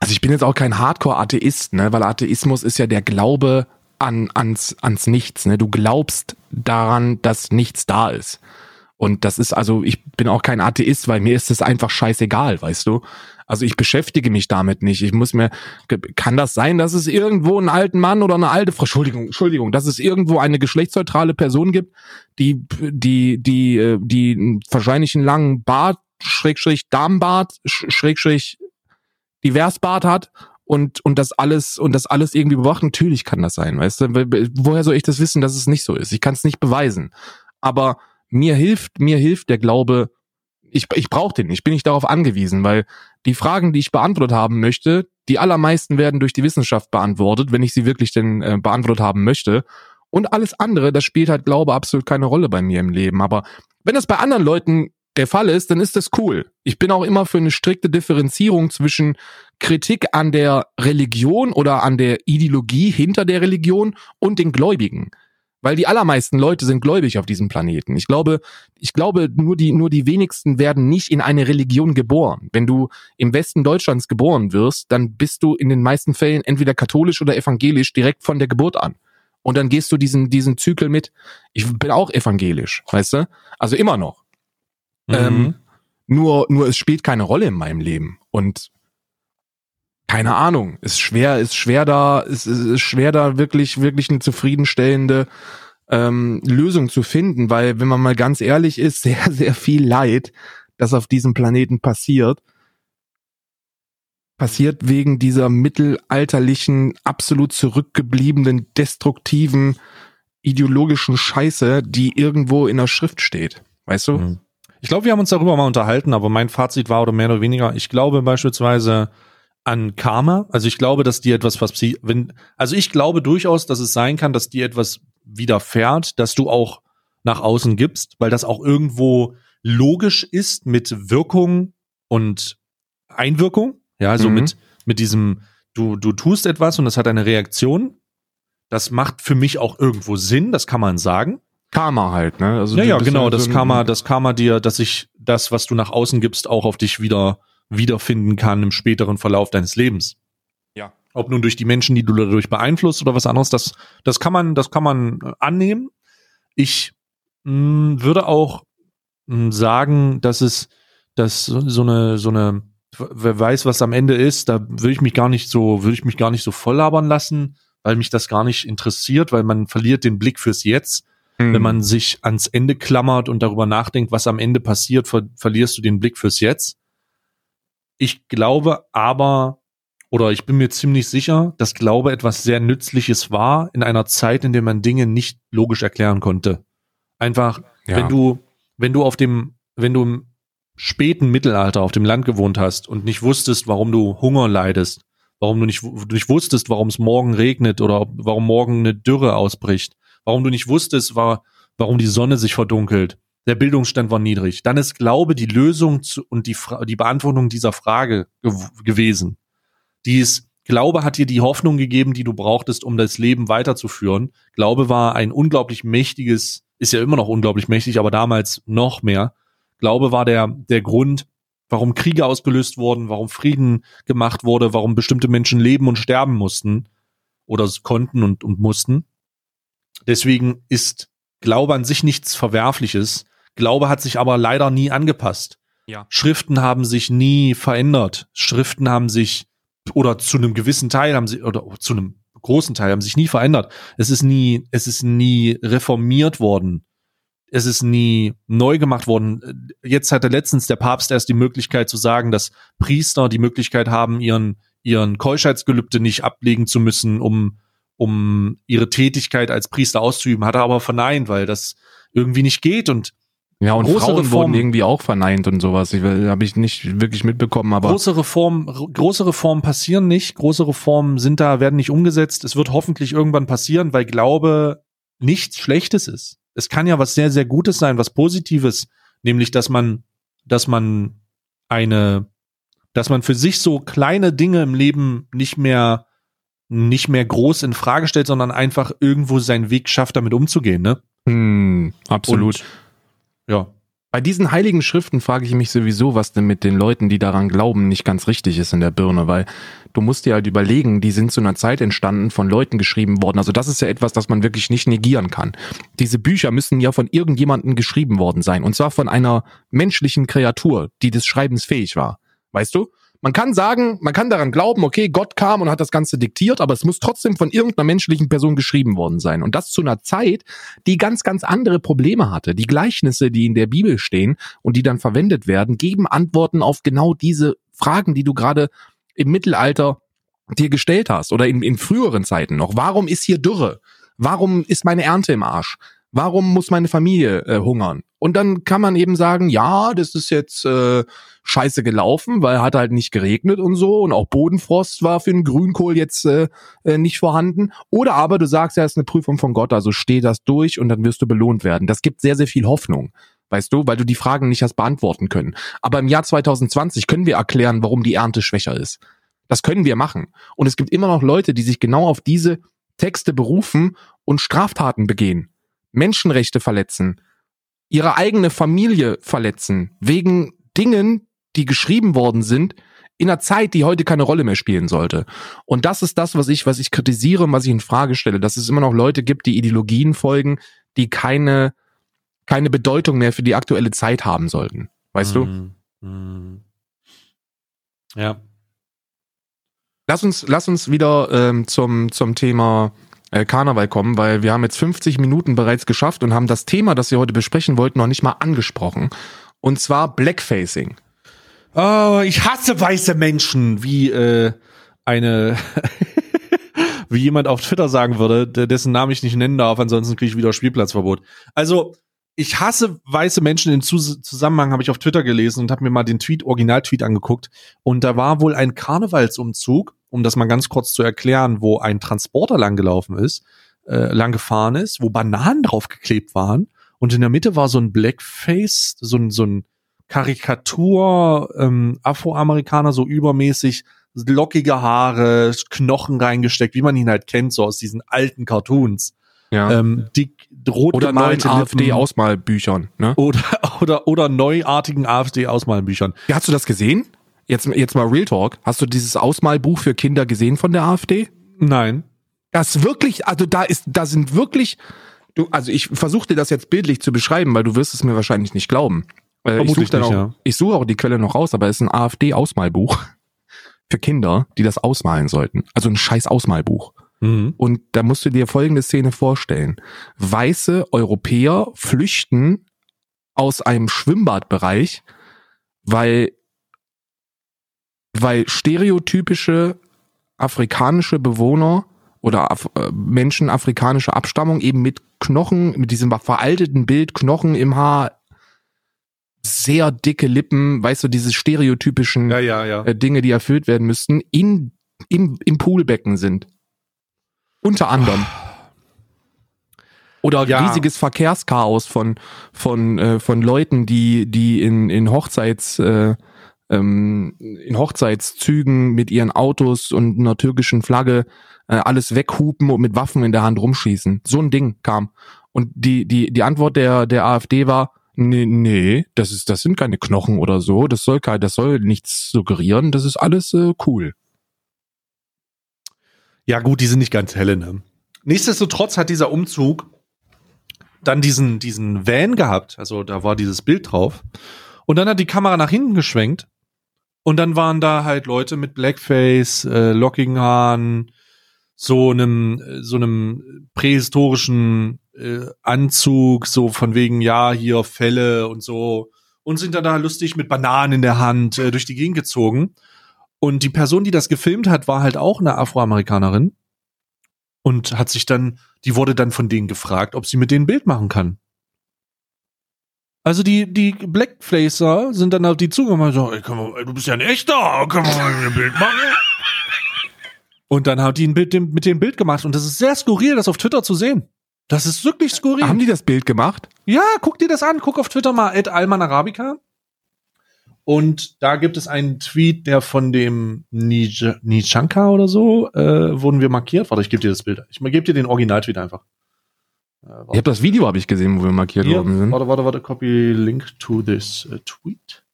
Also ich bin jetzt auch kein Hardcore-Atheist, ne, weil Atheismus ist ja der Glaube an, ans, ans Nichts, ne. Du glaubst daran, dass nichts da ist. Und das ist also, ich bin auch kein Atheist, weil mir ist es einfach scheißegal, weißt du? Also ich beschäftige mich damit nicht. Ich muss mir, kann das sein, dass es irgendwo einen alten Mann oder eine alte Frau, Entschuldigung, Entschuldigung, dass es irgendwo eine geschlechtsneutrale Person gibt, die, die, die, äh, die wahrscheinlich einen langen Bart, Schrägstrich Darmbart, Sch- Schrägstrich Diversbart hat und, und das alles, und das alles irgendwie bewacht. Natürlich kann das sein, weißt du? Woher soll ich das wissen, dass es nicht so ist? Ich kann es nicht beweisen. Aber mir hilft, mir hilft der Glaube, ich, ich brauche den ich bin nicht darauf angewiesen, weil die Fragen, die ich beantwortet haben möchte, die allermeisten werden durch die Wissenschaft beantwortet, wenn ich sie wirklich denn äh, beantwortet haben möchte. Und alles andere, das spielt halt Glaube absolut keine Rolle bei mir im Leben. Aber wenn das bei anderen Leuten der Fall ist, dann ist das cool. Ich bin auch immer für eine strikte Differenzierung zwischen Kritik an der Religion oder an der Ideologie hinter der Religion und den Gläubigen. Weil die allermeisten Leute sind gläubig auf diesem Planeten. Ich glaube, ich glaube, nur die, nur die wenigsten werden nicht in eine Religion geboren. Wenn du im Westen Deutschlands geboren wirst, dann bist du in den meisten Fällen entweder katholisch oder evangelisch direkt von der Geburt an. Und dann gehst du diesen, diesen Zyklus mit. Ich bin auch evangelisch, weißt du? Also immer noch. Mhm. Ähm, nur, nur es spielt keine Rolle in meinem Leben. Und keine Ahnung, ist schwer, ist schwer da, ist, ist, ist schwer da wirklich, wirklich eine zufriedenstellende ähm, Lösung zu finden, weil, wenn man mal ganz ehrlich ist, sehr, sehr viel Leid, das auf diesem Planeten passiert, passiert wegen dieser mittelalterlichen, absolut zurückgebliebenen, destruktiven, ideologischen Scheiße, die irgendwo in der Schrift steht. Weißt du? Mhm. Ich glaube, wir haben uns darüber mal unterhalten, aber mein Fazit war oder mehr oder weniger, ich glaube beispielsweise an Karma. Also ich glaube, dass dir etwas, was sie, wenn, also ich glaube durchaus, dass es sein kann, dass dir etwas widerfährt, dass du auch nach außen gibst, weil das auch irgendwo logisch ist mit Wirkung und Einwirkung. Ja, also Mhm. mit, mit diesem, du, du tust etwas und es hat eine Reaktion. Das macht für mich auch irgendwo Sinn, das kann man sagen. Karma halt, ne? Also ja, ja, genau, das Karma, das Karma dir, dass ich das, was du nach außen gibst, auch auf dich wieder wiederfinden kann im späteren Verlauf deines Lebens. Ja. Ob nun durch die Menschen, die du dadurch beeinflusst oder was anderes, das, das kann man, das kann man annehmen. Ich mh, hm, würde auch mh, hm, sagen, dass es, dass so eine, so eine, wer weiß, was am Ende ist, da würde ich mich gar nicht so, würde ich mich gar nicht so voll labern lassen, weil mich das gar nicht interessiert, weil man verliert den Blick fürs Jetzt. Mhm. Wenn man sich ans Ende klammert und darüber nachdenkt, was am Ende passiert, ver verlierst du den Blick fürs Jetzt. Ich glaube aber, oder ich bin mir ziemlich sicher, dass Glaube etwas sehr Nützliches war in einer Zeit, in der man Dinge nicht logisch erklären konnte. Einfach, ja. wenn du, wenn du auf dem, wenn du im späten Mittelalter auf dem Land gewohnt hast und nicht wusstest, warum du Hunger leidest, warum du nicht, du nicht wusstest, warum es morgen regnet oder warum morgen eine Dürre ausbricht, warum du nicht wusstest, war, warum die Sonne sich verdunkelt, der Bildungsstand war niedrig, dann ist Glaube die Lösung zu, und die, die Beantwortung dieser Frage gew gewesen. Dies Glaube hat dir die Hoffnung gegeben, die du brauchtest, um das Leben weiterzuführen. Glaube war ein unglaublich mächtiges, ist ja immer noch unglaublich mächtig, aber damals noch mehr. Glaube war der, der Grund, warum Kriege ausgelöst wurden, warum Frieden gemacht wurde, warum bestimmte Menschen leben und sterben mussten oder konnten und, und mussten. Deswegen ist Glaube an sich nichts Verwerfliches. Glaube hat sich aber leider nie angepasst. Ja. Schriften haben sich nie verändert. Schriften haben sich oder zu einem gewissen Teil haben sie oder zu einem großen Teil haben sich nie verändert. Es ist nie, es ist nie reformiert worden. Es ist nie neu gemacht worden. Jetzt hatte letztens der Papst erst die Möglichkeit zu sagen, dass Priester die Möglichkeit haben, ihren ihren Keuschheitsgelübde nicht ablegen zu müssen, um um ihre Tätigkeit als Priester auszuüben, hat er aber verneint, weil das irgendwie nicht geht und ja, und große Frauen Reform, wurden irgendwie auch verneint und sowas. Ich habe ich nicht wirklich mitbekommen, aber große Reformen, große Reformen passieren nicht. Große Reformen sind da, werden nicht umgesetzt. Es wird hoffentlich irgendwann passieren, weil Glaube nichts Schlechtes ist. Es kann ja was sehr, sehr Gutes sein, was Positives, nämlich, dass man, dass man eine, dass man für sich so kleine Dinge im Leben nicht mehr nicht mehr groß in Frage stellt, sondern einfach irgendwo seinen Weg schafft, damit umzugehen, ne? Hm, absolut. Und, ja. Bei diesen heiligen Schriften frage ich mich sowieso, was denn mit den Leuten, die daran glauben, nicht ganz richtig ist in der Birne, weil du musst dir halt überlegen, die sind zu einer Zeit entstanden, von Leuten geschrieben worden. Also das ist ja etwas, das man wirklich nicht negieren kann. Diese Bücher müssen ja von irgendjemandem geschrieben worden sein. Und zwar von einer menschlichen Kreatur, die des Schreibens fähig war. Weißt du? Man kann sagen, man kann daran glauben, okay, Gott kam und hat das Ganze diktiert, aber es muss trotzdem von irgendeiner menschlichen Person geschrieben worden sein. Und das zu einer Zeit, die ganz, ganz andere Probleme hatte. Die Gleichnisse, die in der Bibel stehen und die dann verwendet werden, geben Antworten auf genau diese Fragen, die du gerade im Mittelalter dir gestellt hast oder in, in früheren Zeiten noch. Warum ist hier Dürre? Warum ist meine Ernte im Arsch? Warum muss meine Familie äh, hungern? Und dann kann man eben sagen, ja, das ist jetzt äh, scheiße gelaufen, weil hat halt nicht geregnet und so und auch Bodenfrost war für den Grünkohl jetzt äh, äh, nicht vorhanden. Oder aber du sagst, ja, ist eine Prüfung von Gott, also steh das durch und dann wirst du belohnt werden. Das gibt sehr, sehr viel Hoffnung. Weißt du, weil du die Fragen nicht hast beantworten können. Aber im Jahr 2020 können wir erklären, warum die Ernte schwächer ist. Das können wir machen. Und es gibt immer noch Leute, die sich genau auf diese Texte berufen und Straftaten begehen. Menschenrechte verletzen, ihre eigene Familie verletzen, wegen Dingen, die geschrieben worden sind, in einer Zeit, die heute keine Rolle mehr spielen sollte. Und das ist das, was ich, was ich kritisiere und was ich in Frage stelle, dass es immer noch Leute gibt, die Ideologien folgen, die keine, keine Bedeutung mehr für die aktuelle Zeit haben sollten. Weißt mm, du? Mm. Ja. Lass uns, lass uns wieder ähm, zum, zum Thema äh, Karneval kommen, weil wir haben jetzt 50 Minuten bereits geschafft und haben das Thema, das wir heute besprechen wollten, noch nicht mal angesprochen. Und zwar Blackfacing. Oh, ich hasse weiße Menschen, wie äh, eine wie jemand auf Twitter sagen würde, dessen Namen ich nicht nennen darf, ansonsten kriege ich wieder Spielplatzverbot. Also, ich hasse weiße Menschen. In Zusammenhang habe ich auf Twitter gelesen und habe mir mal den Tweet, Originaltweet angeguckt. Und da war wohl ein Karnevalsumzug um das mal ganz kurz zu erklären, wo ein Transporter lang gelaufen ist, äh, lang gefahren ist, wo Bananen draufgeklebt waren und in der Mitte war so ein Blackface, so ein, so ein Karikatur ähm, Afroamerikaner, so übermäßig lockige Haare, Knochen reingesteckt, wie man ihn halt kennt, so aus diesen alten Cartoons. Ja. Ähm, dick, rot oder neuen. AfD-Ausmalbüchern. Ne? oder, oder, oder neuartigen AfD-Ausmalbüchern. Ja, Hast du das gesehen? Jetzt, jetzt mal Real Talk. Hast du dieses Ausmalbuch für Kinder gesehen von der AfD? Nein. Das wirklich, also da ist, da sind wirklich, du, also ich versuche dir das jetzt bildlich zu beschreiben, weil du wirst es mir wahrscheinlich nicht glauben. Äh, ich suche dann auch, ja. ich suche auch die Quelle noch raus, aber es ist ein AfD-Ausmalbuch für Kinder, die das ausmalen sollten. Also ein scheiß Ausmalbuch. Mhm. Und da musst du dir folgende Szene vorstellen. Weiße Europäer flüchten aus einem Schwimmbadbereich, weil, weil stereotypische afrikanische Bewohner oder Af äh, Menschen afrikanischer Abstammung eben mit Knochen, mit diesem veralteten Bild, Knochen im Haar, sehr dicke Lippen, weißt du, diese stereotypischen Ja, ja, ja. äh, Dinge, die erfüllt werden müssten, in, im, im Poolbecken sind. Unter anderem. Oder riesiges Verkehrschaos von, von, äh, von Leuten, die, die in, in Hochzeits, äh, ähm, in Hochzeitszügen mit ihren Autos und einer türkischen Flagge äh, alles weghupen und mit Waffen in der Hand rumschießen. So ein Ding kam. Und die, die, die Antwort der, der AfD war, nee, nee, das ist, das sind keine Knochen oder so, das soll kein, das soll nichts suggerieren, das ist alles äh, cool. Ja, gut, die sind nicht ganz helle, ne? Nichtsdestotrotz hat dieser Umzug dann diesen, diesen Van gehabt. Also da war dieses Bild drauf. Und dann hat die Kamera nach hinten geschwenkt. Und dann waren da halt Leute mit Blackface, äh, lockigen Haaren, so einem, äh, so einem prähistorischen äh, Anzug, so von wegen, ja, hier Fälle und so. Und sind dann da lustig mit Bananen in der Hand äh, durch die Gegend gezogen. Und die Person, die das gefilmt hat, war halt auch eine Afroamerikanerin und hat sich dann, die wurde dann von denen gefragt, ob sie mit denen ein Bild machen kann. Also die, die Blackfacer sind dann auf die zugekommen und so, ey, komm ey, du bist ja ein echter, kann man mal ein Bild machen? Und dann hat die ein Bild, mit dem Bild gemacht und das ist sehr skurril, das auf Twitter zu sehen. Das ist wirklich skurril. Haben die das Bild gemacht? Ja, guck dir das an. Guck auf Twitter mal, at Alman Arabica. Und da gibt es einen Tweet, der von dem Nij- Nichanka oder so, äh, wurden wir markiert. Warte, ich gebe dir das Bild. Ich gebe dir den Original-Tweet einfach. Äh, Ich habe das Video habe ich gesehen, wo wir markiert Hier, worden sind. warte, warte, warte, copy link to this äh, tweet.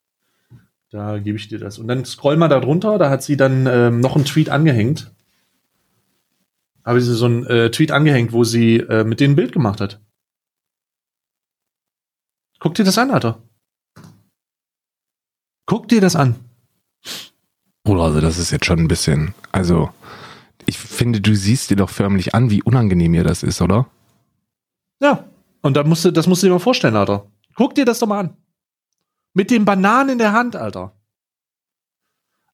Da gebe ich dir das. Und dann scroll mal da drunter, da hat sie dann ähm, noch einen Tweet angehängt. Habe sie so einen äh, Tweet angehängt, wo sie äh, mit denen ein Bild gemacht hat. Guck dir das an, Alter. Guck dir das an. Bruder, also das ist jetzt schon ein bisschen, also ich finde, du siehst dir doch förmlich an, wie unangenehm ihr das ist, oder? Ja. Und da musst du, das musst du dir mal vorstellen, Alter. Guck dir das doch mal an. Mit den Bananen in der Hand, Alter.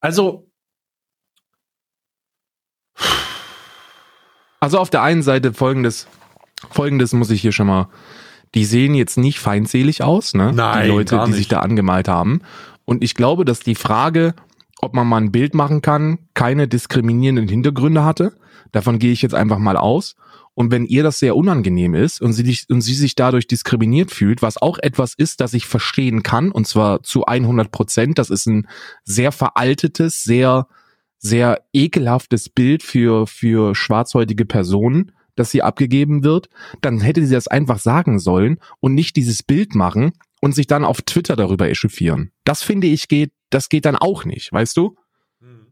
Also, Also auf der einen Seite folgendes, folgendes muss ich hier schon mal, die sehen jetzt nicht feindselig aus, ne? Nein, die Leute, die sich da angemalt haben. Und ich glaube, dass die Frage, ob man mal ein Bild machen kann, keine diskriminierenden Hintergründe hatte. Davon gehe ich jetzt einfach mal aus. Und wenn ihr das sehr unangenehm ist und sie, dich, und sie sich dadurch diskriminiert fühlt, was auch etwas ist, das ich verstehen kann, und zwar zu 100 Prozent, das ist ein sehr veraltetes, sehr, sehr ekelhaftes Bild für, für schwarzhäutige Personen, das hier abgegeben wird, dann hätte sie das einfach sagen sollen und nicht dieses Bild machen und sich dann auf Twitter darüber echauffieren. Das finde ich geht, das geht dann auch nicht, weißt du?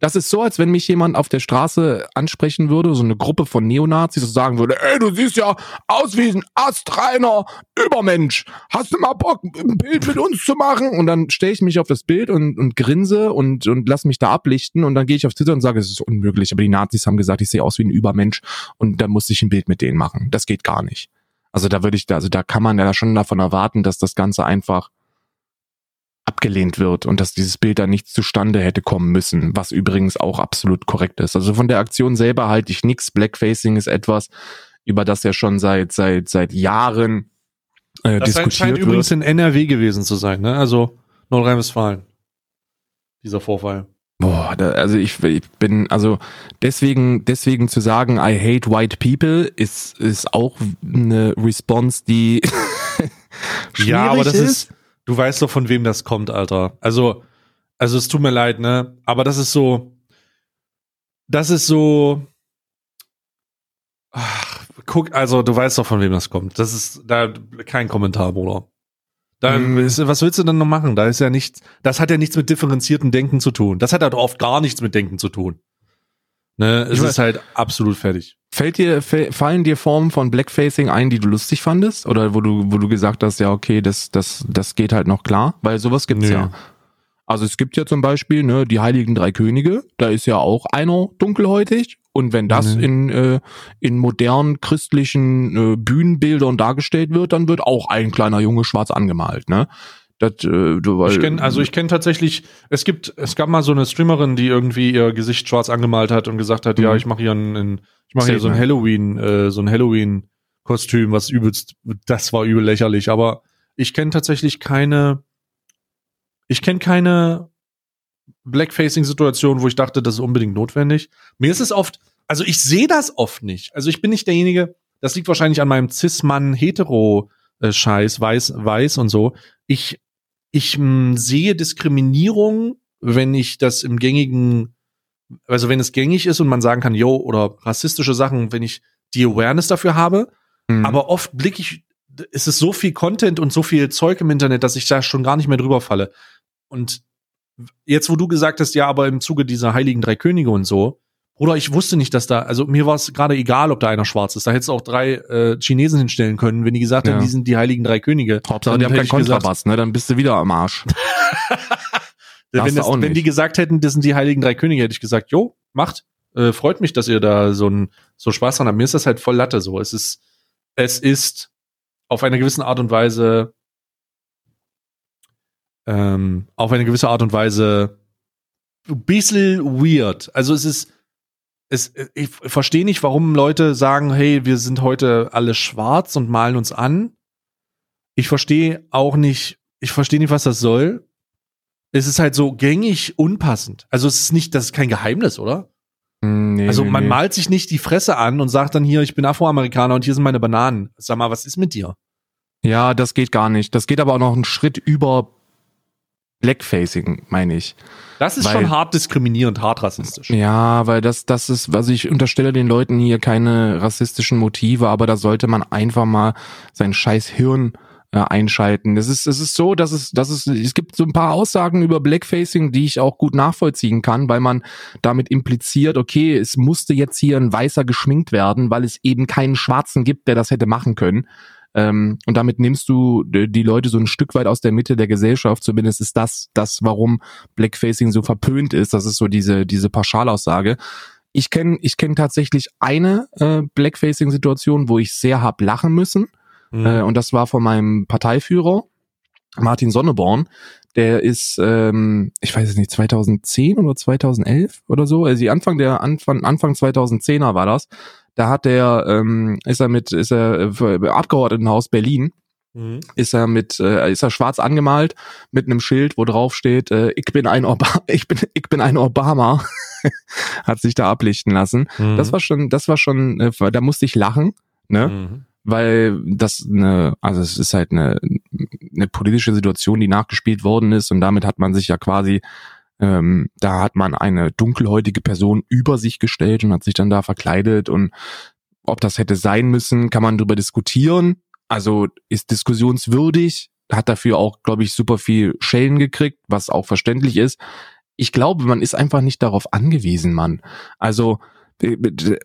Das ist so, als wenn mich jemand auf der Straße ansprechen würde, so eine Gruppe von Neonazis, und sagen würde, ey, du siehst ja aus wie ein astreiner Übermensch. Hast du mal Bock, ein Bild mit uns zu machen? Und dann stelle ich mich auf das Bild und, und grinse und, und lass mich da ablichten und dann gehe ich auf Twitter und sage, es ist unmöglich, aber die Nazis haben gesagt, ich sehe aus wie ein Übermensch und dann musste ich ein Bild mit denen machen. Das geht gar nicht. Also da würde ich, also da kann man ja schon davon erwarten, dass das Ganze einfach abgelehnt wird und dass dieses Bild dann nicht zustande hätte kommen müssen, was übrigens auch absolut korrekt ist. Also von der Aktion selber halte ich nichts. Blackfacing ist etwas, über das ja schon seit seit seit Jahren äh, das scheint diskutiert übrigens wird. in NRW gewesen zu sein, ne? Also Nordrhein-Westfalen. Dieser Vorfall. Boah, da, also ich, ich bin also deswegen deswegen zu sagen, I hate white people ist ist auch eine Response, die Ja, aber das schwierig ist, du weißt doch, von wem das kommt, Alter. Also, also es tut mir leid, ne? Aber das ist so, das ist so. Ach, guck, also du weißt doch, von wem das kommt. Das ist da kein Kommentar, Bruder. Da Mhm. ist, was willst du denn noch machen? Da ist ja nichts, das hat ja nichts mit differenziertem Denken zu tun. Das hat halt oft gar nichts mit Denken zu tun. Ne, es Ich ist halt absolut fertig. Fällt dir, fallen dir Formen von Blackfacing ein, die du lustig fandest? Oder wo du, wo du gesagt hast, ja, okay, das, das, das geht halt noch klar? Weil sowas gibt's Nö. ja. Also es gibt ja zum Beispiel, ne, die Heiligen Drei Könige, da ist ja auch einer dunkelhäutig. Und wenn das Mhm. in, äh, in modernen christlichen äh, Bühnenbildern dargestellt wird, dann wird auch ein kleiner Junge schwarz angemalt, ne? Das, äh, du, weil, Ich kenne, also ich kenne tatsächlich, es gibt, es gab mal so eine Streamerin, die irgendwie ihr Gesicht schwarz angemalt hat und gesagt hat, ja, Mhm. ich mache hier ein, ein ich mache hier so ein. Halloween, äh, so ein Halloween-Kostüm, was übelst, das war übel lächerlich. Aber ich kenne tatsächlich keine, ich kenne keine Blackfacing-Situation, wo ich dachte, das ist unbedingt notwendig. Mir ist es oft, also ich sehe das oft nicht. Also ich bin nicht derjenige, das liegt wahrscheinlich an meinem Cis-Mann-Hetero-Scheiß, weiß, weiß und so. Ich, ich mh, sehe Diskriminierung, wenn ich das im gängigen, also wenn es gängig ist und man sagen kann, yo, oder rassistische Sachen, wenn ich die Awareness dafür habe, Mhm. aber oft blicke ich, es ist so viel Content und so viel Zeug im Internet, dass ich da schon gar nicht mehr drüber falle. Und jetzt, wo du gesagt hast, ja, aber im Zuge dieser Heiligen Drei Könige und so, Bruder, ich wusste nicht, dass da, also mir war es gerade egal, ob da einer schwarz ist. Da hättest du auch drei äh, Chinesen hinstellen können, wenn die gesagt Ja. hätten, die sind die Heiligen Drei Könige. Hauptsache, Dann die haben keinen Kontrabass, ne? Dann bist du wieder am Arsch. Wenn, das, wenn die gesagt hätten, das sind die Heiligen Drei Könige, hätte ich gesagt, jo, macht. Äh, freut mich, dass ihr da so ein so Spaß dran habt. Mir ist das halt voll Latte so. Es ist, es ist auf eine gewisse Art und Weise, ähm, auf eine gewisse Art und Weise ein bisschen weird. Also es ist, es, ich verstehe nicht, warum Leute sagen, hey, wir sind heute alle schwarz und malen uns an. Ich verstehe auch nicht, ich verstehe nicht, was das soll. Es ist halt so gängig unpassend. Also es ist nicht, das ist kein Geheimnis, oder? Hm, Nee, also man nee. malt sich nicht die Fresse an und sagt dann hier, ich bin Afroamerikaner und hier sind meine Bananen. Sag mal, was ist mit dir? Ja, das geht gar nicht. Das geht aber auch noch einen Schritt über Blackfacing, meine ich. Das ist Weil- schon hart diskriminierend, hart rassistisch. Ja, weil das, das ist, also ich unterstelle den Leuten hier keine rassistischen Motive, aber da sollte man einfach mal sein scheiß Hirn äh, einschalten. Das ist, es ist so, dass es, dass es, es gibt so ein paar Aussagen über Blackfacing, die ich auch gut nachvollziehen kann, weil man damit impliziert, okay, es musste jetzt hier ein Weißer geschminkt werden, weil es eben keinen Schwarzen gibt, der das hätte machen können. Ähm, und damit nimmst du die Leute so ein Stück weit aus der Mitte der Gesellschaft. Zumindest ist das, das, warum Blackfacing so verpönt ist. Das ist so diese, diese Pauschalaussage. Ich kenne ich kenn tatsächlich eine äh, Blackfacing-Situation, wo ich sehr hab lachen müssen. Mhm. Äh, und das war von meinem Parteiführer, Martin Sonneborn. Der ist, ähm, ich weiß es nicht, 2010 oder 2011 oder so. Also Anfang der Anfang, Anfang 2010er war das. Da hat der, ähm, ist er mit, ist er äh, für Abgeordnetenhaus Berlin Mhm. ist er mit äh, ist er schwarz angemalt mit einem Schild wo drauf steht äh, ich bin ein Obama ich bin ich bin ein Obama hat sich da ablichten lassen Mhm. das war schon das war schon äh, da musste ich lachen ne Mhm. weil das eine also es ist halt eine eine politische Situation die nachgespielt worden ist und damit hat man sich ja quasi ähm, da hat man eine dunkelhäutige Person über sich gestellt und hat sich dann da verkleidet und ob das hätte sein müssen, kann man darüber diskutieren. Also ist diskussionswürdig, hat dafür auch, glaube ich, super viel Schellen gekriegt, was auch verständlich ist. Ich glaube, man ist einfach nicht darauf angewiesen, Mann. Also äh,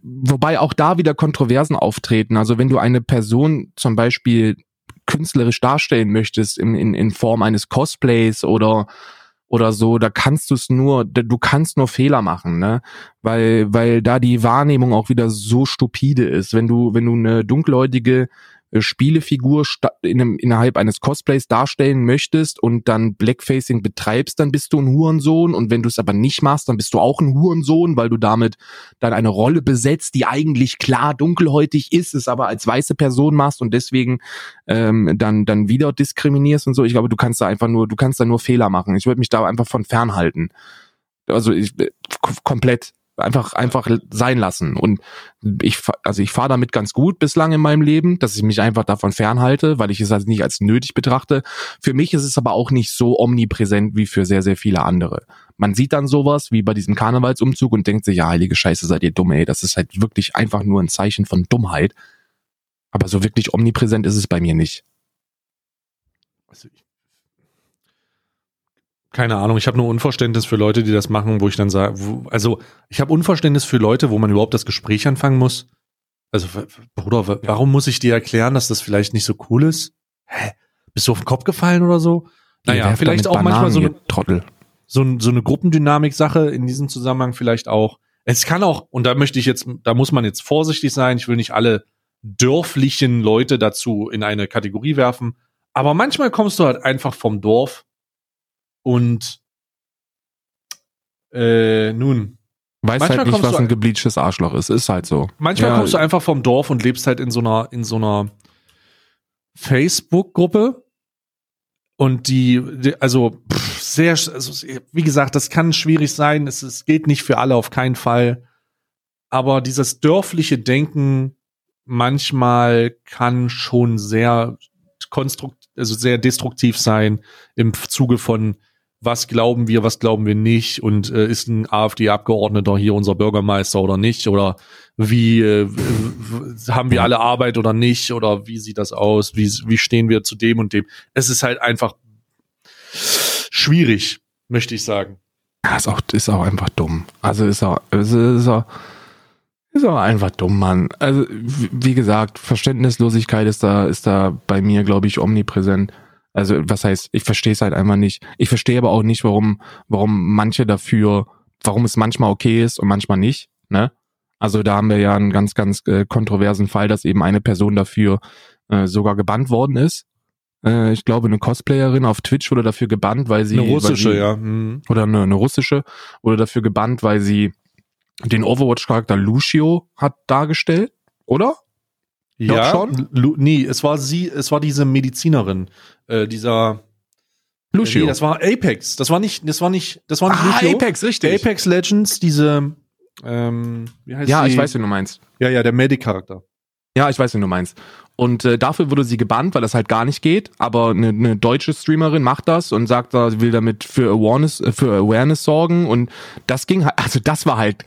wobei auch da wieder Kontroversen auftreten. Also wenn du eine Person zum Beispiel künstlerisch darstellen möchtest in, in, in Form eines Cosplays oder oder so, da kannst du es nur, du kannst nur Fehler machen, ne? Weil, weil da die Wahrnehmung auch wieder so stupide ist. Wenn du, wenn du eine dunkelhäutige Spielefigur sta- in einem, innerhalb eines Cosplays darstellen möchtest und dann Blackfacing betreibst, dann bist du ein Hurensohn. Und wenn du es aber nicht machst, dann bist du auch ein Hurensohn, weil du damit dann eine Rolle besetzt, die eigentlich klar dunkelhäutig ist, es aber als weiße Person machst und deswegen ähm, dann dann wieder diskriminierst und so. Ich glaube, du kannst da einfach nur, du kannst da nur Fehler machen. Ich würde mich da einfach von fernhalten. Also ich, k- komplett. Einfach einfach sein lassen und ich also ich fahre damit ganz gut bislang in meinem Leben, dass ich mich einfach davon fernhalte, weil ich es also nicht als nötig betrachte. Für mich ist es aber auch nicht so omnipräsent wie für sehr sehr viele andere. Man sieht dann sowas wie bei diesem Karnevalsumzug und denkt sich, ja, heilige Scheiße, seid ihr dumm, ey, das ist halt wirklich einfach nur ein Zeichen von Dummheit. Aber so wirklich omnipräsent ist es bei mir nicht. Also ich, keine Ahnung, ich habe nur Unverständnis für Leute, die das machen, wo ich dann sage, also ich habe Unverständnis für Leute, wo man überhaupt das Gespräch anfangen muss. Also, Bruder, warum muss ich dir erklären, dass das vielleicht nicht so cool ist? Hä? Bist du auf den Kopf gefallen oder so? Naja, vielleicht auch manchmal so Bananen, eine, Trottel. so, so eine Gruppendynamik-Sache in diesem Zusammenhang vielleicht auch. Es kann auch, und da möchte ich jetzt, da muss man jetzt vorsichtig sein, ich will nicht alle dörflichen Leute dazu in eine Kategorie werfen, aber manchmal kommst du halt einfach vom Dorf und äh, nun, Weiß Manchmal halt nicht, was ein- gebleachtes Arschloch ist. Ist halt so. manchmal Ja, kommst du einfach vom Dorf und lebst halt in so einer, in so einer Facebook-Gruppe und die, die also pff, sehr, also, wie gesagt, das kann schwierig sein. Es, es geht nicht für alle auf keinen Fall. Aber dieses dörfliche Denken manchmal kann schon sehr konstrukt, also sehr destruktiv sein im Zuge von was glauben wir, was glauben wir nicht und äh, ist ein AfD-Abgeordneter hier unser Bürgermeister oder nicht oder wie äh, haben wir alle Arbeit oder nicht oder wie sieht das aus, wie, wie stehen wir zu dem und dem. Es ist halt einfach schwierig, möchte ich sagen. Ja, ist auch, ist auch einfach dumm. Also ist auch, ist, ist auch, ist auch einfach dumm, Mann. Also, wie gesagt, Verständnislosigkeit ist da, ist da bei mir, glaube ich, omnipräsent. Also, was heißt, ich verstehe es halt einfach nicht. Ich verstehe aber auch nicht, warum, warum manche dafür, warum es manchmal okay ist und manchmal nicht, ne? Also, da haben wir ja einen ganz, ganz äh, kontroversen Fall, dass eben eine Person dafür äh, sogar gebannt worden ist. Äh, ich glaube, eine Cosplayerin auf Twitch wurde dafür gebannt, weil sie Eine russische, sie, ja. Mhm. oder eine, eine russische, wurde dafür gebannt, weil sie den Overwatch-Charakter Lucio hat dargestellt, oder? Ja, schon? Lu nee, es war sie, es war diese Medizinerin, äh, dieser Lucio. Nee, das war Apex. Das war nicht, das war nicht, das war nicht ah, Lucio. Apex, richtig. Apex Legends, diese, ähm, wie heißt ja, die? ich weiß, wen du meinst. Ja, ja, der Medic-Charakter. Ja, ich weiß, wen du meinst. Und äh, dafür wurde sie gebannt, weil das halt gar nicht geht. Aber eine, eine deutsche Streamerin macht das und sagt, sie will damit für Awareness, äh, für Awareness sorgen. Und das ging halt, also das war halt.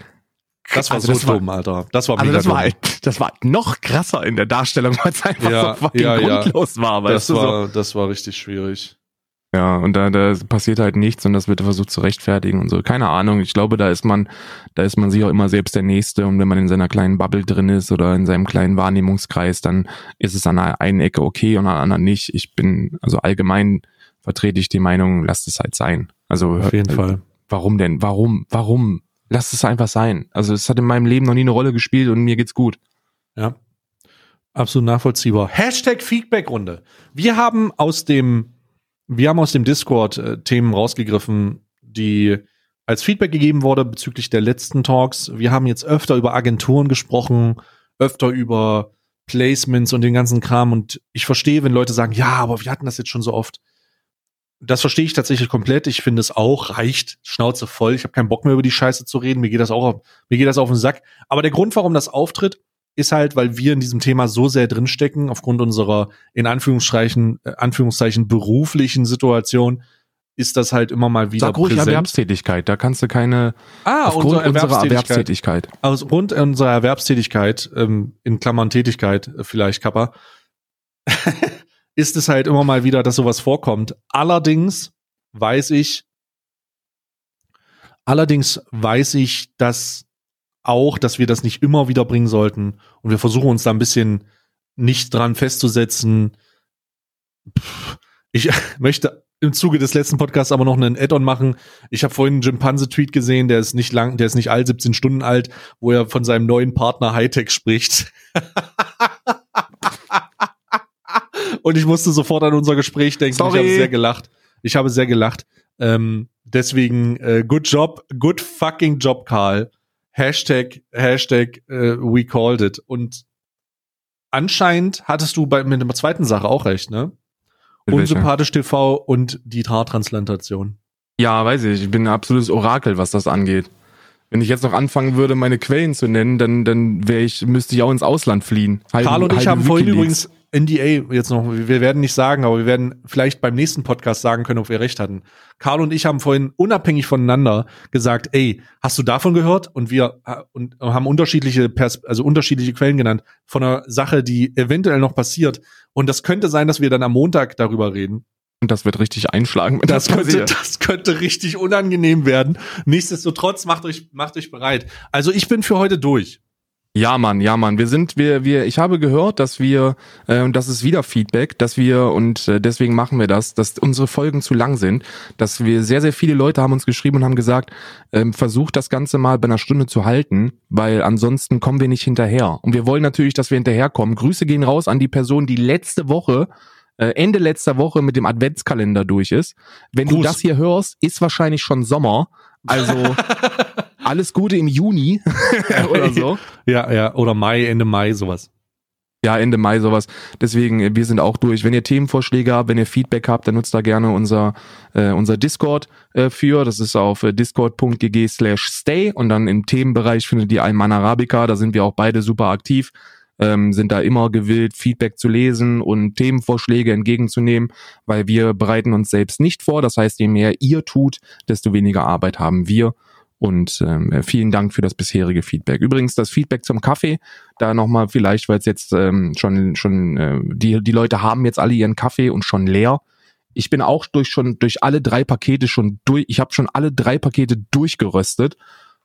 Das war also so dumm, Alter. Das war Also mega das war dumm. halt, das war noch krasser in der Darstellung, weil es einfach Ja, so fucking ja, ja. grundlos war, weißt das du so. war, das war richtig schwierig. Ja, und da, da passiert halt nichts und das wird versucht zu rechtfertigen und so. Keine Ahnung. Ich glaube, da ist man, da ist man sich auch immer selbst der Nächste und wenn man in seiner kleinen Bubble drin ist oder in seinem kleinen Wahrnehmungskreis, dann ist es an der einen Ecke okay und an der anderen nicht. Ich bin, also allgemein vertrete ich die Meinung, lasst es halt sein. Also Auf jeden äh, Fall. Warum denn? Warum? Warum? Lasst es einfach sein. Also es hat in meinem Leben noch nie eine Rolle gespielt und mir geht's gut. Ja. Absolut nachvollziehbar. Hashtag Feedbackrunde. Wir haben aus dem, wir haben aus dem Discord äh, Themen rausgegriffen, die als Feedback gegeben wurde bezüglich der letzten Talks. Wir haben jetzt öfter über Agenturen gesprochen, öfter über Placements und den ganzen Kram. Und ich verstehe, wenn Leute sagen, ja, aber wir hatten das jetzt schon so oft. Das verstehe ich tatsächlich komplett. Ich finde es auch reicht. Schnauze voll. Ich habe keinen Bock mehr über die Scheiße zu reden. Mir geht das auch, auf, mir geht das auf den Sack. Aber der Grund, warum das auftritt, ist halt, weil wir in diesem Thema so sehr drinstecken, aufgrund unserer in Anführungszeichen, äh, Anführungszeichen beruflichen Situation, ist das halt immer mal wieder Sag ruhig präsent. Erwerbstätigkeit. Da kannst du keine, ah, aufgrund unsere unserer Erwerbstätigkeit. Erwerbstätigkeit. Aufgrund unserer Erwerbstätigkeit, ähm, in Klammern Tätigkeit, äh, vielleicht Kappa, ist es halt immer mal wieder, dass sowas vorkommt. Allerdings weiß ich, allerdings weiß ich, dass auch, dass wir das nicht immer wieder bringen sollten. Und wir versuchen uns da ein bisschen nicht dran festzusetzen. Ich möchte im Zuge des letzten Podcasts aber noch einen Add-on machen. Ich habe vorhin einen Jimpanse-Tweet gesehen, der ist nicht lang, der ist nicht alt, 17 Stunden alt, wo er von seinem neuen Partner Hightech spricht. Und ich musste sofort an unser Gespräch denken. Sorry. Ich habe sehr gelacht. Ich habe sehr gelacht. Ähm, deswegen, äh, good job, good fucking job, Karl. Hashtag, Hashtag, äh, we called it. Und anscheinend hattest du bei, mit der zweiten Sache auch recht, ne? Mit welcher? Unsympathisch TV und die Haartransplantation. Ja, weiß ich. Ich bin ein absolutes Orakel, was das angeht. Wenn ich jetzt noch anfangen würde, meine Quellen zu nennen, dann, dann wäre ich, müsste ich auch ins Ausland fliehen. Halbe, Karl und ich haben vorhin übrigens NDA jetzt noch, wir werden nicht sagen, aber wir werden vielleicht beim nächsten Podcast sagen können, ob wir recht hatten. Karl und ich haben vorhin unabhängig voneinander gesagt, ey, hast du davon gehört? Und wir und haben unterschiedliche Pers also unterschiedliche Quellen genannt von einer Sache, die eventuell noch passiert. Und das könnte sein, dass wir dann am Montag darüber reden. Und das wird richtig einschlagen. Das, das könnte, das könnte richtig unangenehm werden. Nichtsdestotrotz macht euch, macht euch bereit. Also ich bin für heute durch. Ja, Mann, ja, Mann. Wir sind, wir, wir, ich habe gehört, dass wir, äh, und das ist wieder Feedback, dass wir, und äh, deswegen machen wir das, dass unsere Folgen zu lang sind, dass wir sehr, sehr viele Leute haben uns geschrieben und haben gesagt, ähm, versucht das Ganze mal bei einer Stunde zu halten, weil ansonsten kommen wir nicht hinterher. Und wir wollen natürlich, dass wir hinterherkommen. Grüße gehen raus an die Person, die letzte Woche äh, Ende letzter Woche mit dem Adventskalender durch ist. Wenn Gruß. du das hier hörst, ist wahrscheinlich schon Sommer. Also alles Gute im Juni oder so. Ja, ja, oder Mai, Ende Mai, sowas. Ja, Ende Mai sowas. Deswegen, äh, wir sind auch durch. Wenn ihr Themenvorschläge habt, wenn ihr Feedback habt, dann nutzt da gerne unser, äh, unser Discord äh, für. Das ist auf äh, discord.gg slash stay und dann im Themenbereich findet ihr Alman Arabica. Da sind wir auch beide super aktiv ähm, sind da immer gewillt, Feedback zu lesen und Themenvorschläge entgegenzunehmen, weil wir bereiten uns selbst nicht vor. Das heißt, je mehr ihr tut, desto weniger Arbeit haben wir. Und ähm, vielen Dank für das bisherige Feedback. Übrigens das Feedback zum Kaffee, da nochmal vielleicht, weil es jetzt ähm, schon schon äh, die die Leute haben jetzt alle ihren Kaffee und schon leer. Ich bin auch durch schon durch alle drei Pakete schon durch. Ich habe schon alle drei Pakete durchgeröstet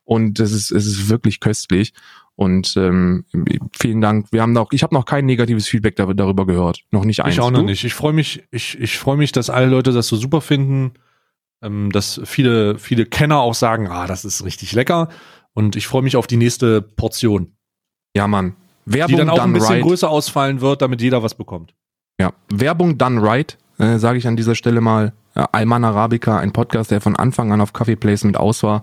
und es ist es ist wirklich köstlich. Und ähm, vielen Dank. Wir haben noch, ich habe noch kein negatives Feedback darüber gehört. Noch nicht eins. Ich auch noch du? nicht. Ich freue mich, ich, ich freue mich, dass alle Leute das so super finden. Ähm, dass viele, viele Kenner auch sagen, ah, das ist richtig lecker. Und ich freue mich auf die nächste Portion. Ja, Mann. Werbung die dann auch ein bisschen right. größer ausfallen wird, damit jeder was bekommt. Ja, Werbung done right, äh, sage ich an dieser Stelle mal. Ja, Alman Arabica, ein Podcast, der von Anfang an auf Coffee Placement aus war.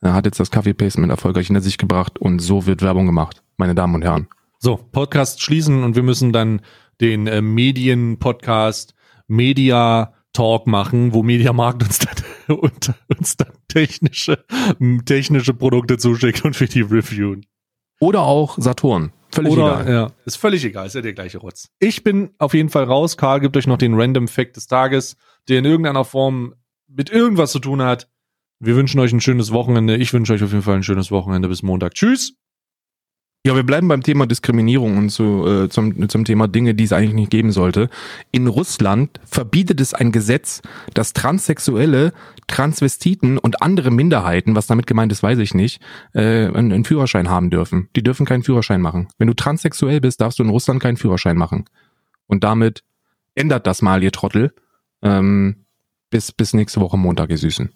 Er hat jetzt das Kaffee Placement erfolgreich hinter sich gebracht und so wird Werbung gemacht, meine Damen und Herren. So, Podcast schließen und wir müssen dann den äh, Medien-Podcast Media Talk machen, wo Mediamarkt uns dann, und, uns dann technische, technische Produkte zuschickt und für die reviewen. Oder auch Saturn. Völlig Oder, egal. Ja, ist völlig egal, ist ja der gleiche Rotz. Ich bin auf jeden Fall raus. Karl gibt euch noch den Random Fact des Tages, der in irgendeiner Form mit irgendwas zu tun hat. Wir wünschen euch ein schönes Wochenende. Ich wünsche euch auf jeden Fall ein schönes Wochenende. Bis Montag. Tschüss. Ja, wir bleiben beim Thema Diskriminierung und zu, äh, zum, zum Thema Dinge, die es eigentlich nicht geben sollte. In Russland verbietet es ein Gesetz, dass Transsexuelle, Transvestiten und andere Minderheiten, was damit gemeint ist, weiß ich nicht, äh, einen, einen Führerschein haben dürfen. Die dürfen keinen Führerschein machen. Wenn du transsexuell bist, darfst du in Russland keinen Führerschein machen. Und damit ändert das mal, ihr Trottel. Ähm, bis, bis nächste Woche Montag, ihr Süßen.